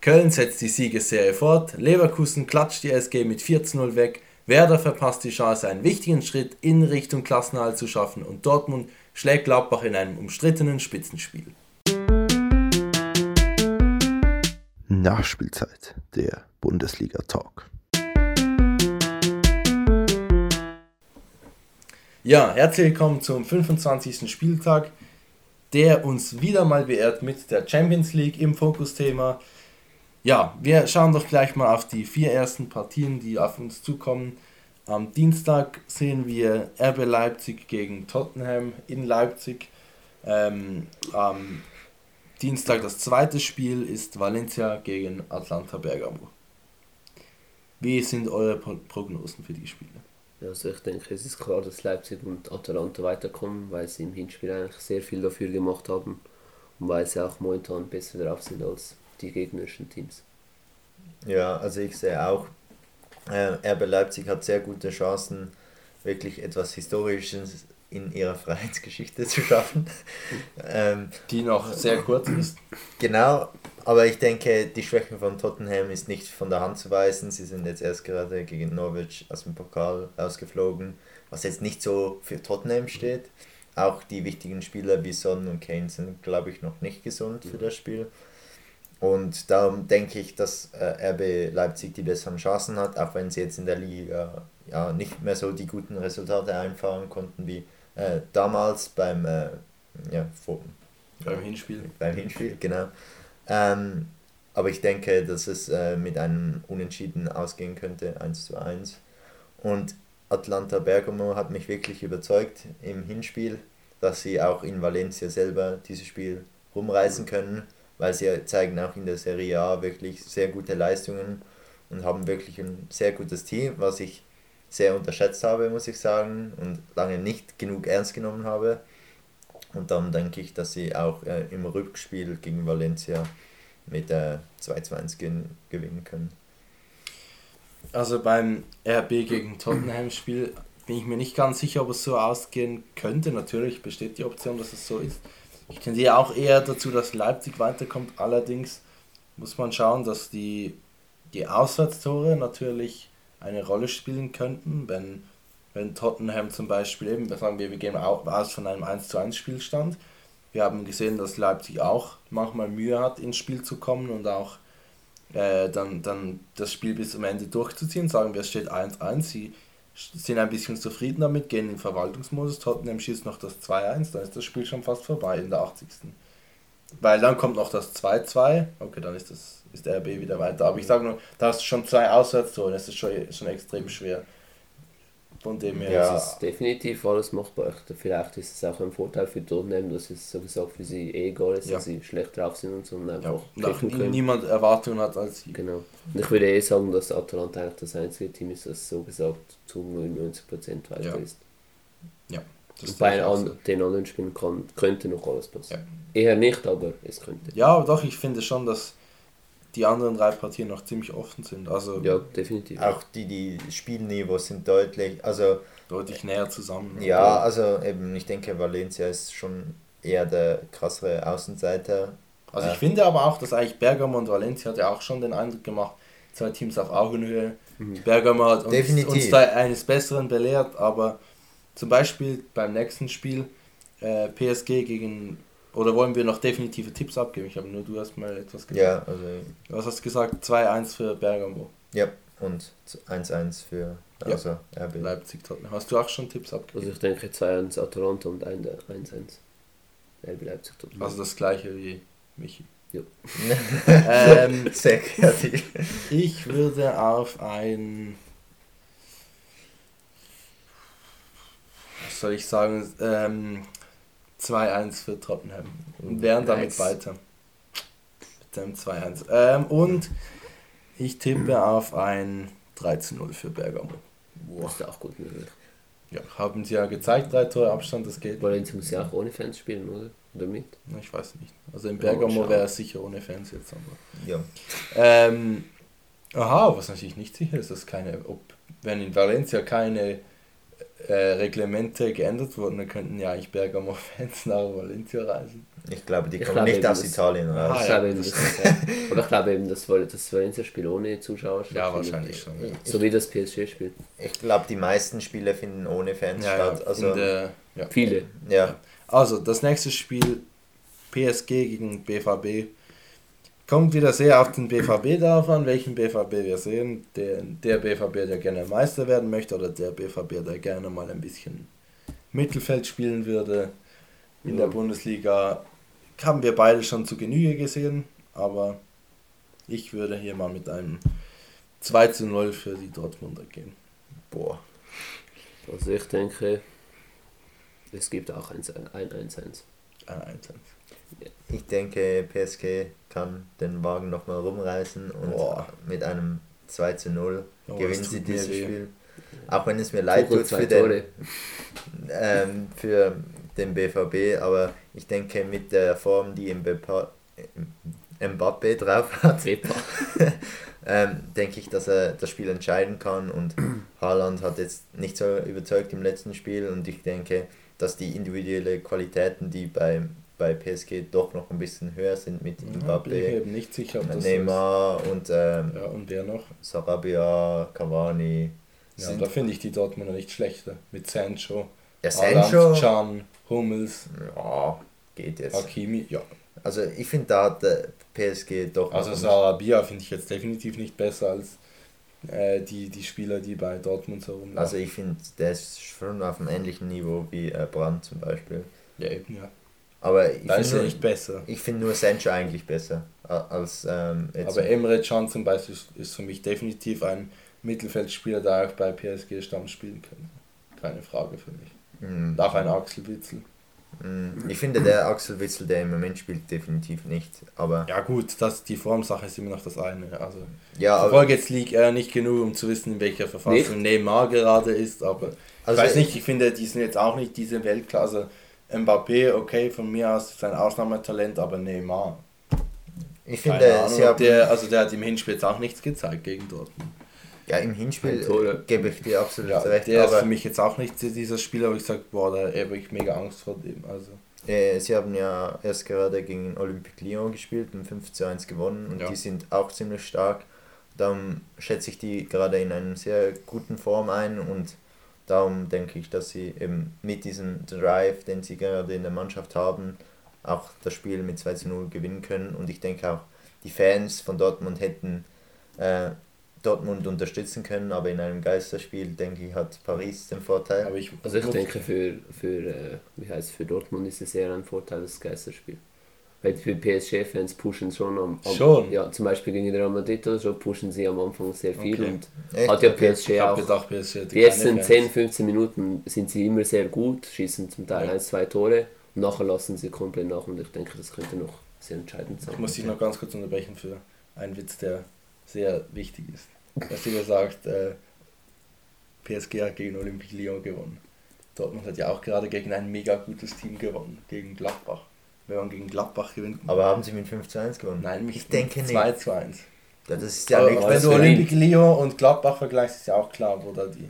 Köln setzt die Siegesserie fort, Leverkusen klatscht die SG mit 4 zu 0 weg, Werder verpasst die Chance, einen wichtigen Schritt in Richtung Klassenhalt zu schaffen und Dortmund schlägt Gladbach in einem umstrittenen Spitzenspiel. Nachspielzeit, der Bundesliga-Talk. Ja, herzlich willkommen zum 25. Spieltag, der uns wieder mal beehrt mit der Champions League im Fokusthema. Ja, wir schauen doch gleich mal auf die vier ersten Partien, die auf uns zukommen. Am Dienstag sehen wir RB Leipzig gegen Tottenham in Leipzig. Ähm, am Dienstag das zweite Spiel ist Valencia gegen Atlanta Bergamo. Wie sind eure Prognosen für die Spiele? Also ich denke, es ist klar, dass Leipzig und Atalanta weiterkommen, weil sie im Hinspiel eigentlich sehr viel dafür gemacht haben und weil sie auch momentan besser drauf sind als die gegnerischen Teams. Ja, also ich sehe auch, äh, RB Leipzig hat sehr gute Chancen, wirklich etwas Historisches in ihrer Vereinsgeschichte zu schaffen. ähm, die noch sehr kurz ist. Genau, aber ich denke, die Schwäche von Tottenham ist nicht von der Hand zu weisen. Sie sind jetzt erst gerade gegen Norwich aus dem Pokal ausgeflogen, was jetzt nicht so für Tottenham steht. Auch die wichtigen Spieler wie Son und Kane sind, glaube ich, noch nicht gesund für das Spiel. Und darum denke ich, dass äh, RB Leipzig die besseren Chancen hat, auch wenn sie jetzt in der Liga ja, nicht mehr so die guten Resultate einfahren konnten wie äh, damals beim, äh, ja, vor, beim Hinspiel. Beim Hinspiel, genau. Ähm, aber ich denke, dass es äh, mit einem Unentschieden ausgehen könnte, 1 zu 1. Und Atlanta Bergamo hat mich wirklich überzeugt im Hinspiel, dass sie auch in Valencia selber dieses Spiel rumreißen können, weil sie zeigen auch in der Serie A wirklich sehr gute Leistungen und haben wirklich ein sehr gutes Team, was ich sehr unterschätzt habe, muss ich sagen, und lange nicht genug ernst genommen habe. Und dann denke ich, dass sie auch äh, im Rückspiel gegen Valencia mit äh, 2 zu 1 gewinnen können. Also beim RB gegen Tottenham-Spiel bin ich mir nicht ganz sicher, ob es so ausgehen könnte. Natürlich besteht die Option, dass es so ist. Ich tendiere auch eher dazu, dass Leipzig weiterkommt. Allerdings muss man schauen, dass die, die Auswärtstore natürlich eine Rolle spielen könnten, wenn, wenn Tottenham zum Beispiel eben, sagen wir, wir gehen aus von einem 1 zu 1 Spielstand. Wir haben gesehen, dass Leipzig auch manchmal Mühe hat, ins Spiel zu kommen und auch äh, dann, dann das Spiel bis zum Ende durchzuziehen. Sagen wir, es steht 1-1, sie sind ein bisschen zufrieden damit, gehen in Verwaltungsmodus, Tottenham schießt noch das 2-1, dann ist das Spiel schon fast vorbei in der 80. Weil dann kommt noch das 2-2, okay, dann ist das ist der RB wieder weiter. Aber ich sage nur, da hast du schon zwei Auswärtstore, das ist schon, schon extrem schwer. Von dem her ja. ist es definitiv alles machbar. Vielleicht ist es auch ein Vorteil für Tottenham, dass es so gesagt für sie eh egal ist, ja. dass sie schlecht drauf sind und so. Und einfach ja. Und niemand Erwartungen hat als sie. Genau. Und ich würde eh sagen, dass Atalanta eigentlich das einzige Team ist, das so gesagt zu 99% weiter ja. ist. Ja. und bei an, den anderen Spielen kann, könnte noch alles passieren. Eher nicht, aber es könnte. Ja, aber doch, ich finde schon, dass die anderen drei Partien noch ziemlich offen sind. Also ja, definitiv. Auch die, die Spielniveaus sind deutlich, also deutlich näher zusammen. Ja, also eben, ich denke, Valencia ist schon eher der krassere Außenseiter. Also ich äh, finde aber auch, dass eigentlich Bergamo und Valencia hat ja auch schon den Eindruck gemacht, zwei Teams auf Augenhöhe. Mhm. Bergamo hat uns, uns, da eines Besseren belehrt, aber zum Beispiel beim nächsten Spiel äh, PSG gegen oder wollen wir noch definitive Tipps abgeben? Ich habe nur du hast mal etwas gesagt. Ja, also. Was hast du gesagt? 2-1 für Bergamo. Ja, und 1-1 für also ja. RB. Leipzig Tottenham. Hast du auch schon Tipps abgegeben? Also ich denke 2-1 Atalanta und 1-1 RB Leipzig Tottenham. Also das gleiche wie Michi. Ja. ähm, Sehr kreativ. Ich würde auf ein was soll ich sagen, ähm, 2-1 für Tottenham. Und wären nice. damit weiter. Mit dem 2-1. Ähm, und ich tippe auf ein 13-0 für Bergamo. Wow. Das ist auch gut möglich. Ja, haben sie ja gezeigt, drei Tore Abstand, das geht. Valencia muss ja auch ohne Fans spielen, oder? Oder mit? Ich weiß nicht. Also in Bergamo oh, wäre es sicher ohne Fans jetzt. Aber. Ja. Ähm, aha, was natürlich nicht sicher ist, dass keine, ob, wenn in Valencia keine äh, Reglemente geändert wurden, dann könnten ja eigentlich Bergamo-Fans nach Valencia reisen. Ich glaube, die kommen nicht aus Italien raus. Ah, ich glaube eben, das, oder ich glaube eben, das, das Valencia-Spiel ohne Zuschauer Ja, wahrscheinlich schon. Ja. So wie das PSG-Spiel. Ich glaube, die meisten Spiele finden ohne Fans ja, statt. Also, der, Viele. Ja. Also, das nächste Spiel PSG gegen BVB. Kommt wieder sehr auf den BVB darauf an, welchen BVB wir sehen. Der, der BVB, der gerne Meister werden möchte, oder der BVB, der gerne mal ein bisschen Mittelfeld spielen würde in ja. der Bundesliga haben wir beide schon zu Genüge gesehen, aber ich würde hier mal mit einem 2 zu 0 für die Dortmunder gehen. Boah. Also ich denke, es gibt auch ein 1-1. Ein 1-1. Ich denke, PSG kann den Wagen nochmal rumreißen und Boah. mit einem 2 zu 0 oh, gewinnen sie dieses Spiel. Auch wenn es mir leid tut für den, ähm, für den BVB, aber ich denke mit der Form, die Mbappé drauf hat, ähm, denke ich, dass er das Spiel entscheiden kann und Haaland hat jetzt nicht so überzeugt im letzten Spiel und ich denke, dass die individuellen Qualitäten, die bei, bei PSG doch noch ein bisschen höher sind mit Mbappé, ich eben nicht sicher, ob das Neymar und, ähm, ja, und wer noch? Sarabia, Cavani. Ja, da finde ich die Dortmunder nicht schlechter. Mit Sancho, ja, Sancho, Can, Hummels. Ja, geht jetzt. Hakimi, ja. Also ich finde da hat der PSG doch. Also Sarabia finde ich jetzt definitiv nicht besser als äh, die, die Spieler, die bei Dortmund so rumlaufen. Also ich finde, der ist schon auf einem ähnlichen Niveau wie äh, Brandt zum Beispiel. Ja, eben, ja. Aber ich da ist er nicht besser. Ich finde nur Sancho eigentlich besser als ähm, Aber Emre Can zum Beispiel ist für mich definitiv ein Mittelfeldspieler, der auch bei PSG Stamm spielen kann. Keine Frage für mich. Mhm. Auch ein Axel Witzel. Mhm. Ich finde, der Axel Witzel, der im Moment spielt, definitiv nicht. Aber ja gut, das, die Formsache ist immer noch das eine. Also, ja, ich verfolge jetzt League äh, nicht genug, um zu wissen, in welcher Verfassung nicht? Neymar gerade ist. Aber also ich weiß nicht, ich finde, die sind jetzt auch nicht diese Weltklasse. Mbappé, okay, von mir aus ist ein Ausnahmetalent, aber Neymar. Ich finde, Ahnung, der, also der hat im Hinspiel jetzt auch nichts gezeigt gegen Dortmund. Ja, im Hinspiel gebe ich dir absolut ja, recht. Der ist für mich jetzt auch nicht dieser Spieler, wo ich sage, boah, da habe ich mega Angst vor dem. Also. Äh, sie haben ja erst gerade gegen Olympique Lyon gespielt und 5 zu 1 gewonnen und ja. die sind auch ziemlich stark. Darum schätze ich die gerade in einer sehr guten Form ein und darum denke ich, dass sie eben mit diesem Drive, den sie gerade in der Mannschaft haben, auch das Spiel mit 2 zu 0 gewinnen können. Und ich denke auch, die Fans von Dortmund hätten äh, Dortmund unterstützen können, aber in einem Geisterspiel, denke ich, hat Paris den Vorteil. Aber ich, also ich denke, für, für, äh, wie heißt, für Dortmund ist es eher ein Vorteil, das Geisterspiel. Weil für PSG-Fans pushen schon am, am, schon. Ja, zum Beispiel gegen Real Madrid oder so pushen sie am Anfang sehr viel okay. und Echt? hat ja PSG ich auch. Gedacht, PSG die ersten 10, 15 Minuten sind sie immer sehr gut, schießen zum Teil ja. 1, 2 Tore und nachher lassen sie komplett nach und ich denke, das könnte noch sehr entscheidend sein. Ich muss dich noch ganz kurz unterbrechen für einen Witz, der sehr wichtig ist. Dass sie sagt, äh, PSG hat gegen Olympique Lyon gewonnen. Dortmund hat ja auch gerade gegen ein mega gutes Team gewonnen, gegen Gladbach. Wenn man gegen Gladbach gewinnt. Aber haben sie mit 5 zu 1 gewonnen? Nein, ich denke 2 zu 1. Ja, das ist ja aber, wenn du Olympique Lyon und Gladbach vergleichst, ist ja auch klar, wo da die.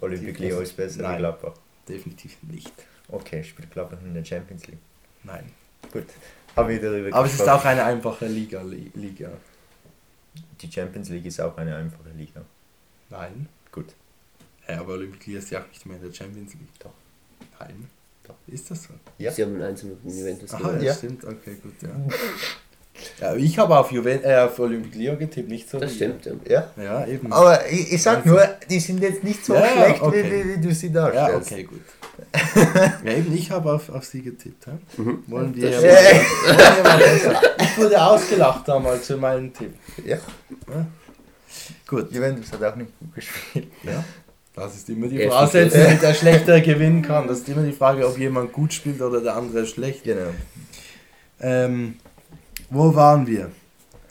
Olympique Lyon ist besser als Gladbach. Definitiv nicht. Okay, spielt Gladbach in der Champions League. Nein. Gut. Haben wir darüber Aber gesprochen. es ist auch eine einfache Liga. Liga. Die Champions League ist auch eine einfache Liga. Nein. Gut. Ja, aber Olympic League ist ja auch nicht mehr in der Champions League. Doch. Nein. Ist das so? Ja. Sie haben eins mit Juventus Aha, gewonnen. ja, stimmt. Okay, gut, ja. Ja, ich habe auf, Juven äh, auf Olympic Lyon getippt, nicht so. Das stimmt, ja. Ja, eben. Aber ich, ich sag nur, die sind jetzt nicht so ja, schlecht, okay. wie, wie, du sie darstellst. Ja, okay, gut. ja, eben, ich habe auf, auf sie getippt. Ja? Mhm. Wollen wir. Ja, ich wurde ausgelacht damals für meinen Tipp. Ja. ja. Gut. Juventus hat auch nicht gut gespielt. Ja. Das ist immer die Voraussetzung, damit der Schlechter gewinnen kann. Das ist immer die Frage, ob jemand gut spielt oder der andere schlecht. Genau. Ähm, wo waren wir?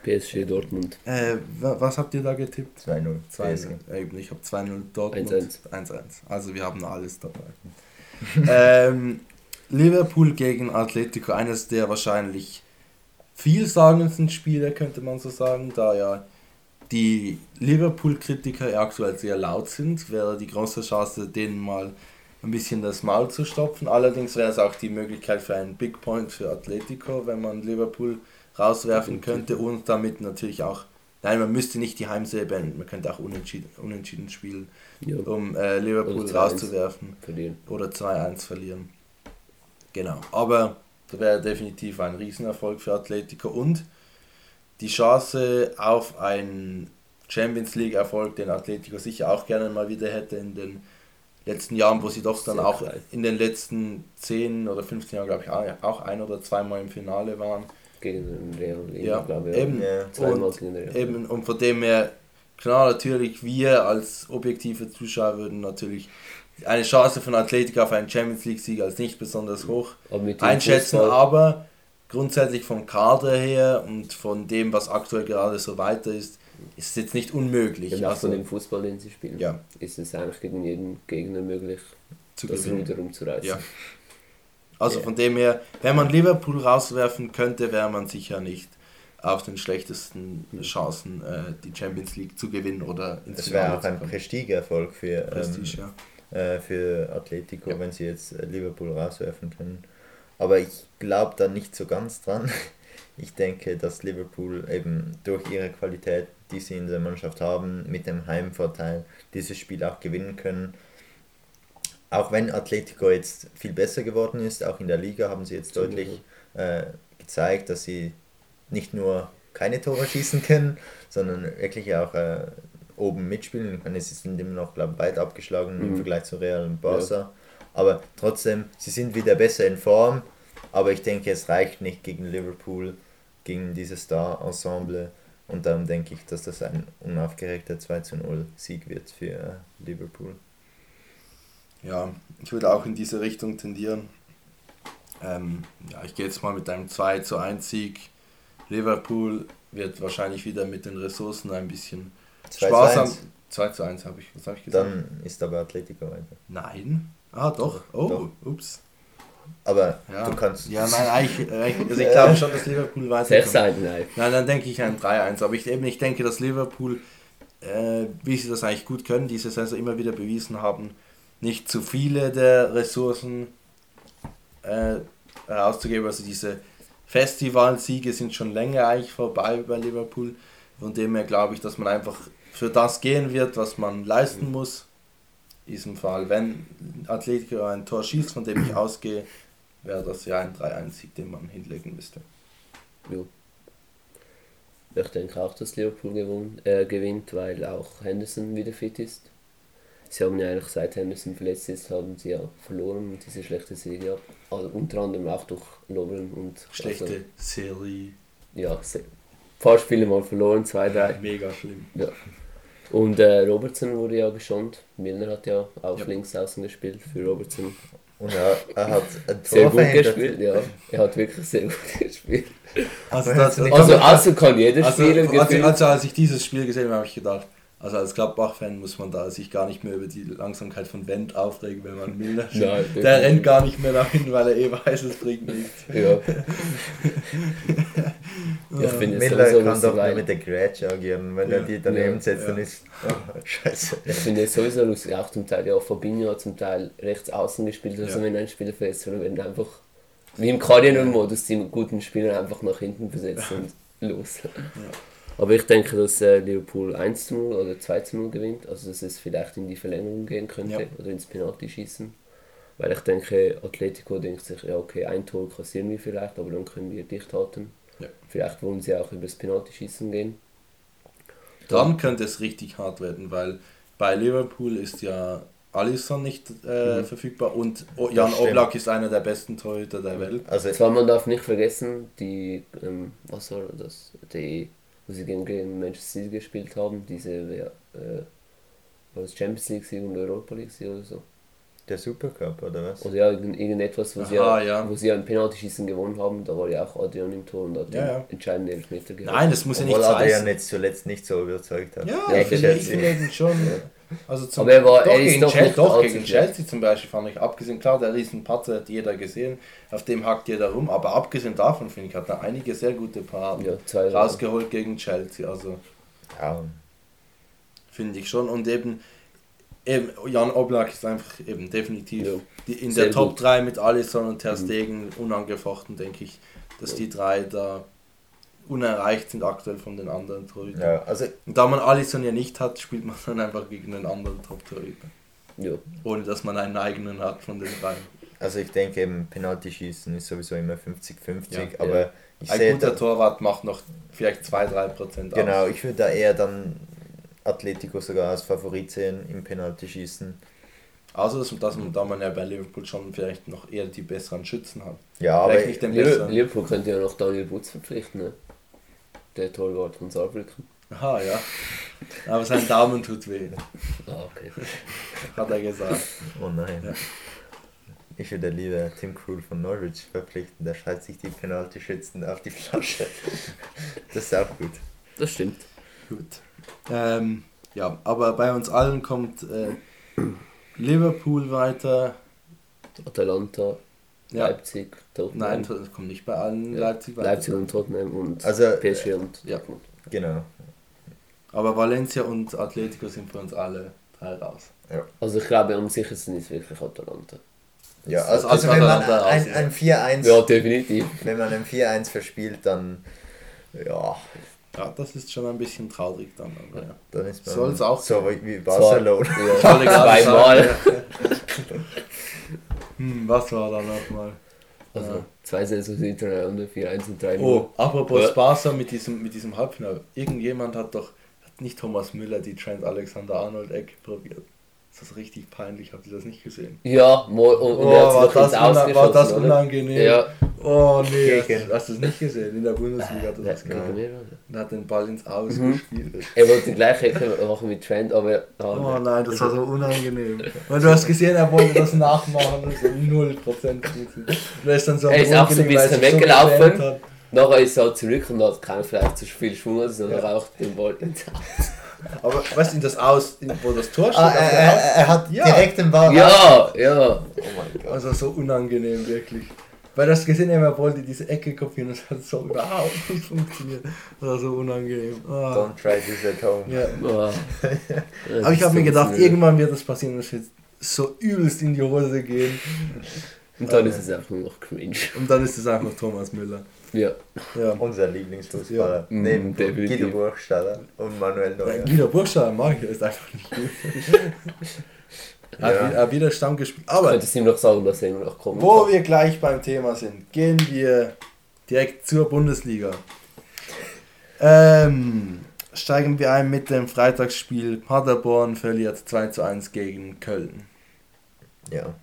PSG Dortmund. Äh, was habt ihr da getippt? 2-0. 2-0. Ich habe 2-0 Dortmund. 1-1. Also wir haben alles dabei. ähm, Liverpool gegen Atletico, eines der wahrscheinlich vielsagendsten Spiele, könnte man so sagen, da ja die Liverpool-Kritiker aktuell sehr laut sind, wäre die große Chance, denen mal ein bisschen das Maul zu stopfen. Allerdings wäre es auch die Möglichkeit für einen Big Point für Atletico, wenn man Liverpool rauswerfen könnte und damit natürlich auch, nein, man müsste nicht die Heimserie beenden, man könnte auch unentschieden, unentschieden spielen, ja. um äh, Liverpool rauszuwerfen verlieren. oder 2-1 verlieren. Genau, aber das wäre definitiv ein Riesenerfolg für Atletico und die Chance auf einen Champions League Erfolg, den Atletico sicher auch gerne mal wieder hätte in den letzten Jahren, wo sie doch dann Sehr auch in den letzten 10 oder 15 Jahren, glaube ich, auch ein oder zweimal im Finale waren. Gegen den Real ja, glaube ich. Eben, ja. und, gegen Real. eben, und von dem her, klar, natürlich, wir als objektive Zuschauer würden natürlich eine Chance von Atletico auf einen Champions League-Sieg als nicht besonders hoch einschätzen, Fußball. aber grundsätzlich vom Kader her und von dem, was aktuell gerade so weiter ist, ist es jetzt nicht unmöglich. Ja, also, von dem Fußball, den sie spielen, ja. ist es eigentlich gegen jeden Gegner möglich, zu das. Ruder umzureißen. Ja. Also ja. von dem her, wenn man Liverpool rauswerfen könnte, wäre man sicher nicht auf den schlechtesten Chancen, äh, die Champions League zu gewinnen oder ins Das wäre auch ein Prestigeerfolg für, Prestige, ähm, ja. äh, für Atletico, ja. wenn sie jetzt äh, Liverpool rauswerfen können. Aber ich glaube da nicht so ganz dran. Ich denke, dass Liverpool eben durch ihre Qualität, die sie in der Mannschaft haben, mit dem Heimvorteil dieses Spiel auch gewinnen können. Auch wenn Atletico jetzt viel besser geworden ist, auch in der Liga haben sie jetzt deutlich äh, gezeigt, dass sie nicht nur keine Tore schießen können, sondern wirklich auch äh, oben mitspielen. Meine, sie sind immer noch, glaube ich, weit abgeschlagen mhm. im Vergleich zu Real und Barca. Ja. Aber trotzdem, sie sind wieder besser in Form. Aber ich denke, es reicht nicht gegen Liverpool, gegen dieses Star-Ensemble. Und darum denke ich, dass das ein unaufgeregter 2 zu 0 Sieg wird für Liverpool. Ja, ich würde auch in diese Richtung tendieren. Ähm, ja, ich gehe jetzt mal mit einem 2 zu 1 Sieg. Liverpool wird wahrscheinlich wieder mit den Ressourcen ein bisschen 2 sparsam. 2 zu 1 habe ich, was habe ich gesagt? Dann ist aber Atletico weiter. Nein. Ah, doch. Oh, doch. ups. Aber ja. du kannst. Ja, nein, eigentlich, also ich glaube schon, dass Liverpool. Sechs Seiten, nein. Nein, dann denke ich ein 3-1. Aber ich eben ich denke, dass Liverpool, äh, wie sie das eigentlich gut können, diese Saison immer wieder bewiesen haben, nicht zu viele der Ressourcen äh, herauszugeben. Also diese Festivalsiege sind schon länger eigentlich vorbei bei Liverpool. Von dem her glaube ich, dass man einfach für das gehen wird, was man leisten muss. In diesem Fall, wenn Atletico ein Tor schießt, von dem ich ausgehe, wäre das ja ein 3-1-Sieg, den man hinlegen müsste. Ja. Ich denke auch, dass Liverpool gewohnt, äh, gewinnt, weil auch Henderson wieder fit ist. Sie haben ja eigentlich seit Henderson verletzt ist, haben sie ja verloren und diese schlechte Serie. Also unter anderem auch durch Lovren und. Schlechte also, Serie. Ja, ein paar Spiele mal verloren, zwei, drei. Mega schlimm. Ja. Und äh, Robertson wurde ja geschont. Milner hat ja auch ja. links außen gespielt für Robertson. Und er, er hat ein Tor sehr gut gespielt, ja. Er hat wirklich sehr gut gespielt. Also, das, also, also kann jeder also, spielen. Also, also, als ich dieses Spiel gesehen habe, habe ich gedacht, also als Gladbach-Fan muss man da sich gar nicht mehr über die Langsamkeit von Wendt aufregen, wenn man Milner Nein, Der rennt gar nicht mehr dahin, weil er eh weiß, es bringt nichts. Ja. ich finde Miller so kann doch nur mit der Grätsche agieren. Wenn ja. er die daneben ja, setzt, ja. dann ist oh, scheiße. Ich finde es sowieso lustig. Auch zum Teil, ja, Fabinho hat zum Teil rechts außen gespielt, also wenn ein Spieler verletzt wird, werden einfach wie im Cardinal-Modus die guten Spieler einfach nach hinten versetzt und los. Aber ich denke, dass äh, Liverpool 1 0 oder 2 0 gewinnt. Also dass es vielleicht in die Verlängerung gehen könnte ja. oder ins Penalty schießen. Weil ich denke, Atletico denkt sich, ja okay, ein Tor kassieren wir vielleicht, aber dann können wir dicht halten. Ja. Vielleicht wollen sie auch über das Penalty schießen gehen. Dann könnte es richtig hart werden, weil bei Liverpool ist ja Alisson nicht äh, mhm. verfügbar und Jan Oblak ist einer der besten Torhüter der Welt. Also Zwar man darf nicht vergessen, die ähm, was war das, die wo sie gegen, gegen Manchester City gespielt haben, diese äh, Champions League Sieg und Europa League Sieg oder so. Der Supercup oder was? Oder ja, irgendetwas, wo, Aha, sie ja, ja. wo sie ja ein Penaltyschießen gewonnen haben, da war ja auch Adrian im Tor und hat ja, ja. entscheidenden Elfmeter gehabt. Nein, das muss ja nicht sein. Adrian jetzt zuletzt nicht so überzeugt hat. Ja, ja ich finde ihn schon. Also zum, Aber er war, doch, er gegen, Chelsea, doch, gegen Chelsea zum Beispiel fand ich, abgesehen, klar, der Riesenpatzer hat jeder gesehen, auf dem hackt jeder rum, aber abgesehen davon, finde ich, hat er einige sehr gute Paraden ja, rausgeholt gegen Chelsea, also ja. finde ich schon und eben eben, Jan Oblak ist einfach eben definitiv die, in Sehr der Top gut. 3 mit Alisson und Ter mhm. Stegen, mhm. unangefochten, denke ich, dass ja. die drei da unerreicht sind aktuell von den anderen Torhütern. Ja, also und da man Alisson ja nicht hat, spielt man dann einfach gegen einen anderen Top-Torhüter. Ja. Ohne dass man einen eigenen hat von den drei. Also ich denke eben, Penalty-Schießen ist sowieso immer 50-50, ja, aber ja. Ein guter da, Torwart macht noch vielleicht 2-3% Genau, aus. ich würde da eher dann Atletico sogar als Favorit sehen im Penalty-Schießen. Also, dass, dass man, da man ja bei Liverpool schon vielleicht noch eher die besseren Schützen hat. Ja, aber nicht den Liverpool, Liverpool könnte ja noch Daniel Butz verpflichten, ne? der Torwart von Saarbrücken. Aha, ja. Aber sein Daumen tut weh. Ah, okay. Hat er gesagt. Oh nein. Ja. Ich würde lieber Tim Krul von Norwich verpflichten, der schreibt sich die Penalty-Schützen auf die Flasche. Das ist auch gut. Das stimmt. Gut. Ähm, ja, aber bei uns allen kommt äh, Liverpool weiter. Atalanta, ja. Leipzig, Tottenham. Nein, das kommt nicht bei allen ja. Leipzig weiter. Leipzig und Tottenham und also, PSG und ja. Genau. Aber Valencia und Atletico sind für uns alle drei raus. Ja. Also ich glaube, am sichersten ist wirklich Atalanta. Ja, also, also wenn man ein, ein 4-1 ja, definitiv. Wenn man ein 4-1 verspielt, dann ja. Ja, das ist schon ein bisschen traurig dann. Aber ja. Dann ist man Soll es auch so wie Barcelona. Ja, zweimal. hm, was war da nochmal? Also ja. zwei Saisons hintereinander, 4-1 und 3-0. Oh, apropos ja. Barca mit diesem, mit diesem Halbfinale. Irgendjemand hat doch, hat nicht Thomas Müller die Trent Alexander-Arnold-Ecke probiert. Das ist richtig peinlich, habt ihr das nicht gesehen? Ja, und, und oh, war, das war das unangenehm? Ja. Oh nee, hast, hast du es nicht gesehen? In der Bundesliga hat er das gemacht. Und hat den Ball ins Aus mhm. gespielt. Er wollte die gleiche machen mit Trent, aber... Oh nein, das war so unangenehm. Und du hast gesehen, er wollte das nachmachen und so 0% gut. Er ist dann so Er ist auch so ein bisschen weggelaufen. So Nachher ist er zurück und hat keinen vielleicht zu viel Schwung, sondern ja. auch den Ball ins Aus. Aber weißt du, das Aus, wo das Tor steht? Ah, er, er, er, hat ja. direkt den Ball. Ja, ja. Oh mein Gott. Also so unangenehm, wirklich. Weil das gesehen haben, er wollte diese Ecke kopieren, das hat so überhaupt nicht funktioniert. Das war so unangenehm. Oh. Don't try this at home. Ja. Oh. Aber ich habe mir gedacht, irgendwann wird das passieren, dass wir so übelst in die Hose gehen. Und dann ist es einfach nur noch cringe. Und dann ist es einfach Thomas Müller. Ja. ja. Unser Lieblingsfußballer. Ja. Neben mm, Guido Burgstaller und Manuel Neuer. Guido Burgstaller mag ich, ist einfach nicht gut. ja. Hat wieder Stamm gespielt. Aber könntest du ihm noch sagen, dass er noch kommt. Wo kann. wir gleich beim Thema sind, gehen wir direkt zur Bundesliga. Ähm, steigen wir ein mit dem Freitagsspiel. Paderborn verliert 2 zu 1 gegen Köln. Ja,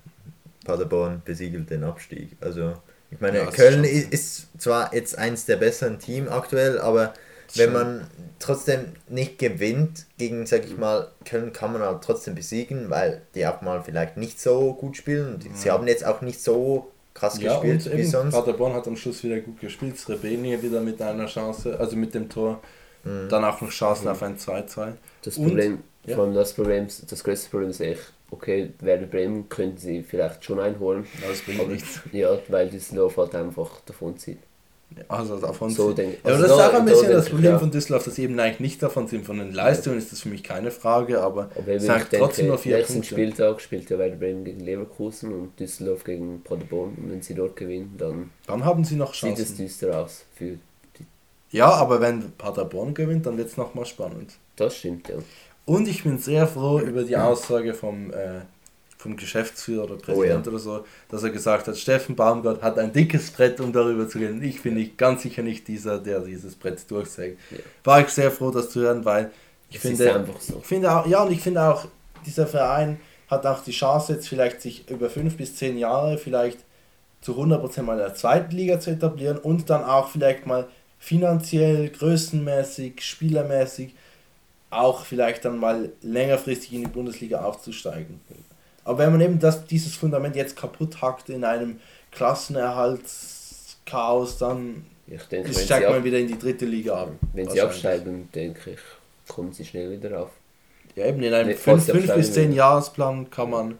Paderborn besiegelt den Abstieg. Also ich meine, ja, Köln ist, ist, zwar jetzt eins der besseren Teams aktuell, aber wenn man trotzdem nicht gewinnt gegen, sag ich mal, Köln kann man halt trotzdem besiegen, weil die auch mal vielleicht nicht so gut spielen. Und sie haben jetzt auch nicht so krass ja, gespielt wie sonst. Paderborn hat am Schluss wieder gut gespielt. Srebeni wieder mit einer Chance, also mit dem Tor. Mhm. Dann auch noch Chancen mhm. auf ein 2-2. Das Problem, ja. vor allem das Problem, das größte Problem ist echt, okay, Werder Bremen könnten sie vielleicht schon einholen. Ja, das bringt nichts. Ja, weil Düsseldorf halt einfach davon zieht. Also davon so denk, ja, also das ist auch ein bisschen das Problem von Düsseldorf, dass sie eben eigentlich nicht davon sind. Von den Leistungen ist das für mich keine Frage, aber, aber sagt trotzdem noch vier Punkte. Spieltag spielt ja Werder Bremen gegen Leverkusen und Düsseldorf gegen Paderborn. Und wenn sie dort gewinnen, dann, dann haben sie noch Chancen. sieht es düster aus für die Ja, aber wenn Paderborn gewinnt, dann wird es nochmal spannend. Das stimmt, ja. Und ich bin sehr froh über die Aussage vom, äh, vom Geschäftsführer oder Präsident oh, ja. oder so, dass er gesagt hat, Steffen Baumgart hat ein dickes Brett, um darüber zu gehen. Ich bin nicht, ganz sicher nicht dieser, der dieses Brett durchsägt. Ja. War ich sehr froh, das zu hören, weil ich das finde, so. ich finde auch, ja, und ich finde auch, dieser Verein hat auch die Chance, jetzt vielleicht sich über fünf bis zehn Jahre vielleicht zu 100% mal in der zweiten Liga zu etablieren und dann auch vielleicht mal finanziell, größenmäßig, spielermäßig auch vielleicht dann mal längerfristig in die Bundesliga aufzusteigen. Aber wenn man eben das, dieses Fundament jetzt kaputt hackt in einem Klassenerhaltschaos, dann denke, steigt man wieder in die dritte Liga ab. Wenn sie absteigen, denke ich, kommen sie schnell wieder auf. Ja, eben in einem 5 bis 10 Jahresplan kann man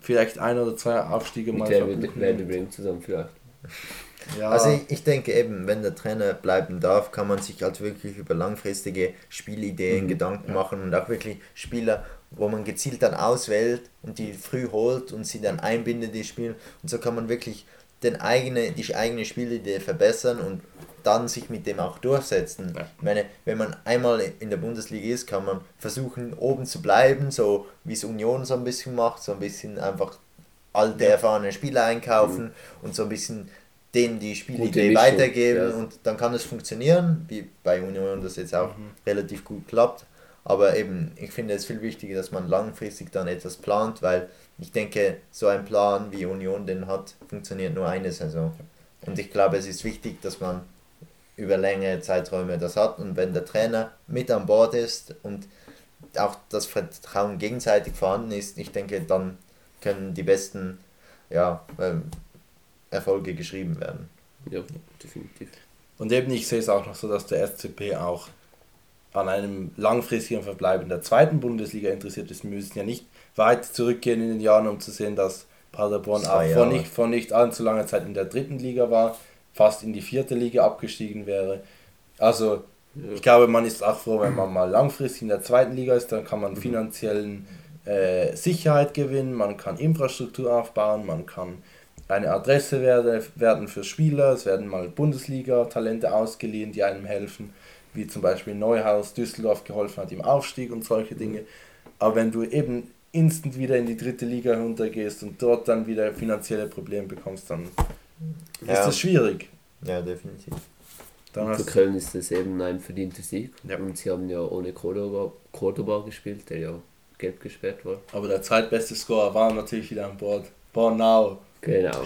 vielleicht ein oder zwei Aufstiege Mit mal der Werder Bremen zusammen vielleicht. Ja. Also ich, ich, denke eben, wenn der Trainer bleiben darf, kann man sich halt wirklich über langfristige Spielideen mhm. Gedanken ja. machen und auch wirklich Spieler, wo man gezielt dann auswählt und die früh holt und sie dann einbindet, die spielen. Und so kann man wirklich den eigene, die eigene Spielidee verbessern und dann sich mit dem auch durchsetzen. Ja. Ich meine, wenn man einmal in der Bundesliga ist, kann man versuchen, oben zu bleiben, so wie es Union so ein bisschen macht, so ein bisschen einfach alte, erfahrene Spieler einkaufen mhm. und so ein bisschen denen die Spielidee weitergeben ja. und dann kann es funktionieren, wie bei Union das jetzt auch mhm. relativ gut klappt. Aber eben, ich finde es viel wichtiger, dass man langfristig dann etwas plant, weil ich denke, so ein Plan wie Union den hat, funktioniert nur eine Saison. Und ich glaube, es ist wichtig, dass man über längere Zeiträume das hat und wenn der Trainer mit an Bord ist und auch das Vertrauen gegenseitig vorhanden ist, ich denke, dann können die besten ja, ähm, Erfolge geschrieben werden. Ja, definitiv. Und eben, ich sehe es auch noch so, dass der SCP auch an einem langfristigen Verbleib in der zweiten Bundesliga interessiert ist. Wir müssen ja nicht weit zurückgehen in den Jahren, um zu sehen, dass Paderborn auch vor nicht, vor nicht allzu langer Zeit in der dritten Liga war, fast in die vierte Liga abgestiegen wäre. Also ja. ich glaube, man ist auch froh, wenn man mal langfristig in der zweiten Liga ist, dann kann man mhm. finanziellen äh, Sicherheit gewinnen, man kann Infrastruktur aufbauen, man kann eine Adresse werde, werden für Spieler, es werden mal Bundesliga-Talente ausgeliehen, die einem helfen, wie zum Beispiel Neuhaus Düsseldorf geholfen hat im Aufstieg und solche Dinge. Aber wenn du eben instant wieder in die dritte Liga runtergehst und dort dann wieder finanzielle Probleme bekommst, dann ja. ist das schwierig. Ja, definitiv. Dann Für Köln ist das eben ein verdienter Sieg. Ja. Und sie haben ja ohne Cordoba, Cordoba gespielt, der ja gelb gesperrt war. Aber der zweitbeste Scorer war natürlich wieder an Bord. Bornau. Genau.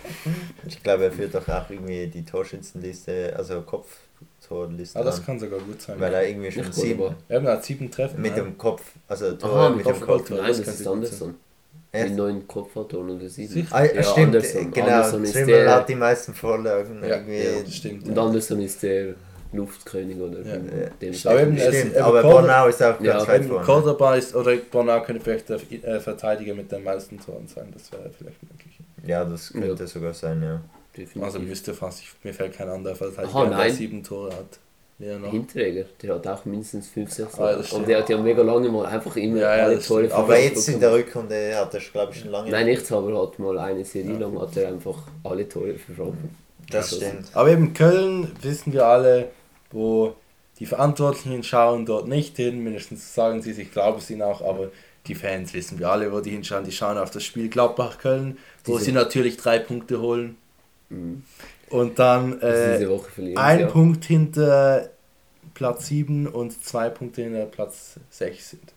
ich glaube, er führt doch auch irgendwie die Torschützenliste, also Kopftorliste. Ah, das kann sogar gut sein. Weil er irgendwie schon sieben. Er hat sieben Treffen. Mit dem Kopf, also Tor Aha, mit, dem Kopf. Nein, das, das ist Anderson. Die neuen Kopfautoren oder sieben. Ah, ja, stimmt, Anderson. genau. Anderson Trimmel hat die meisten Vorlagen. Ja, irgendwie. ja das stimmt. Und Anderson ist der Luftkönig oder ja. dem aber, eben, Stimmt, aber Bornau ist auch ja, weit vorne. Cordoba ist, oder Bornau könnte vielleicht der äh, Verteidiger mit den meisten Toren sein, das wäre vielleicht möglich. Ja, das könnte ja. sogar sein, ja. Definitiv. Also müsste fast, mir fällt kein anderer Verteidiger, Aha, der sieben Tore hat. Hinträger, der hat auch mindestens 5, 6 ah, Und der hat ja mega lange mal einfach immer ja, alle Tore Aber jetzt in der Rückrunde hat er, glaube ich, schon lange. Nein, nichts, aber hat mal eine Serie ja. lang hat er einfach alle Tore verschoben. Das also, stimmt. Aber eben Köln wissen wir alle, wo die Verantwortlichen schauen dort nicht hin, mindestens sagen sie es, ich glaube es ihnen auch, aber die Fans wissen wir alle, wo die hinschauen, die schauen auf das Spiel Gladbach-Köln, wo Diese sie natürlich drei Punkte holen. Mhm. Und dann äh, ein ja. Punkt hinter Platz 7 und zwei Punkte hinter Platz 6 sind.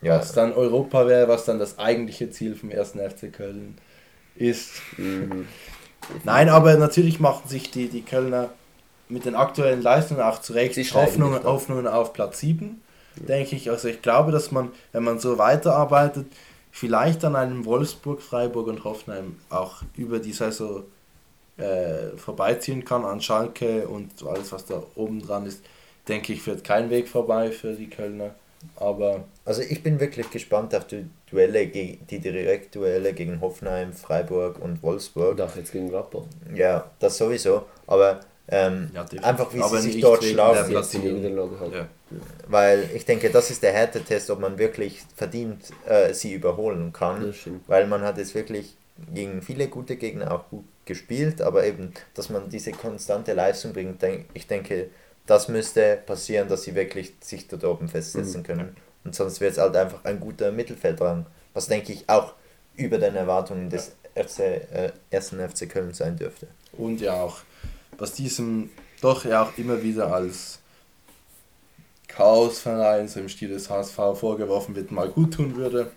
Ja. Was dann Europa wäre, was dann das eigentliche Ziel vom ersten FC Köln ist. Mhm. Nein, aber natürlich machen sich die, die Kölner mit den aktuellen Leistungen auch zu Recht Hoffnungen, Hoffnungen auf Platz 7, ja. denke ich. Also ich glaube, dass man, wenn man so weiterarbeitet, vielleicht an einem Wolfsburg, Freiburg und Hoffenheim auch über die Saison äh, vorbeiziehen kann, an Schalke und alles, was da oben dran ist, denke ich, führt kein Weg vorbei für die Kölner. Aber also ich bin wirklich gespannt auf die Duelle, die Direktduelle gegen Hoffenheim, Freiburg und Wolfsburg. Und auch jetzt gegen Rappel. Ja, das sowieso. Aber ähm, ja, einfach wie sie sich dort schlafen. Halt. Ja. Weil ich denke, das ist der Härtetest, ob man wirklich verdient äh, sie überholen kann. Weil man hat es wirklich gegen viele gute Gegner auch gut gespielt, aber eben, dass man diese konstante Leistung bringt, denk, ich denke, das müsste passieren, dass sie wirklich sich dort oben festsetzen mhm. können. Und sonst wird es halt einfach ein guter Mittelfeldrang, was denke ich auch über den Erwartungen des FC, äh, ersten FC Köln sein dürfte. Und ja auch was diesem doch ja auch immer wieder als Chaosverein, so im Stil des HSV vorgeworfen wird, mal gut tun würde.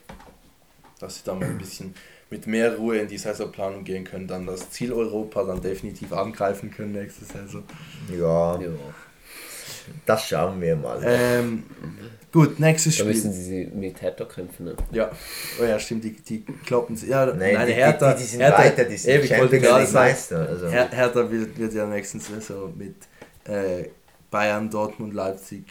Dass sie dann mal ein bisschen mit mehr Ruhe in die Saisonplanung gehen können, dann das Ziel Europa dann definitiv angreifen können nächste Saison. Ja. ja. Das schauen wir mal. Ähm, gut, nächstes Spiel. Da müssen sie mit Hertha kämpfen. Ne? Ja. Oh ja, stimmt, die, die kloppen sie. Ja, nein, nein die, Hertha, die, die, sind Hertha, weiter, die sind ewig, wollte gerade sagen, also. Her Hertha wird, wird ja nächstens Saison mit äh, Bayern, Dortmund, Leipzig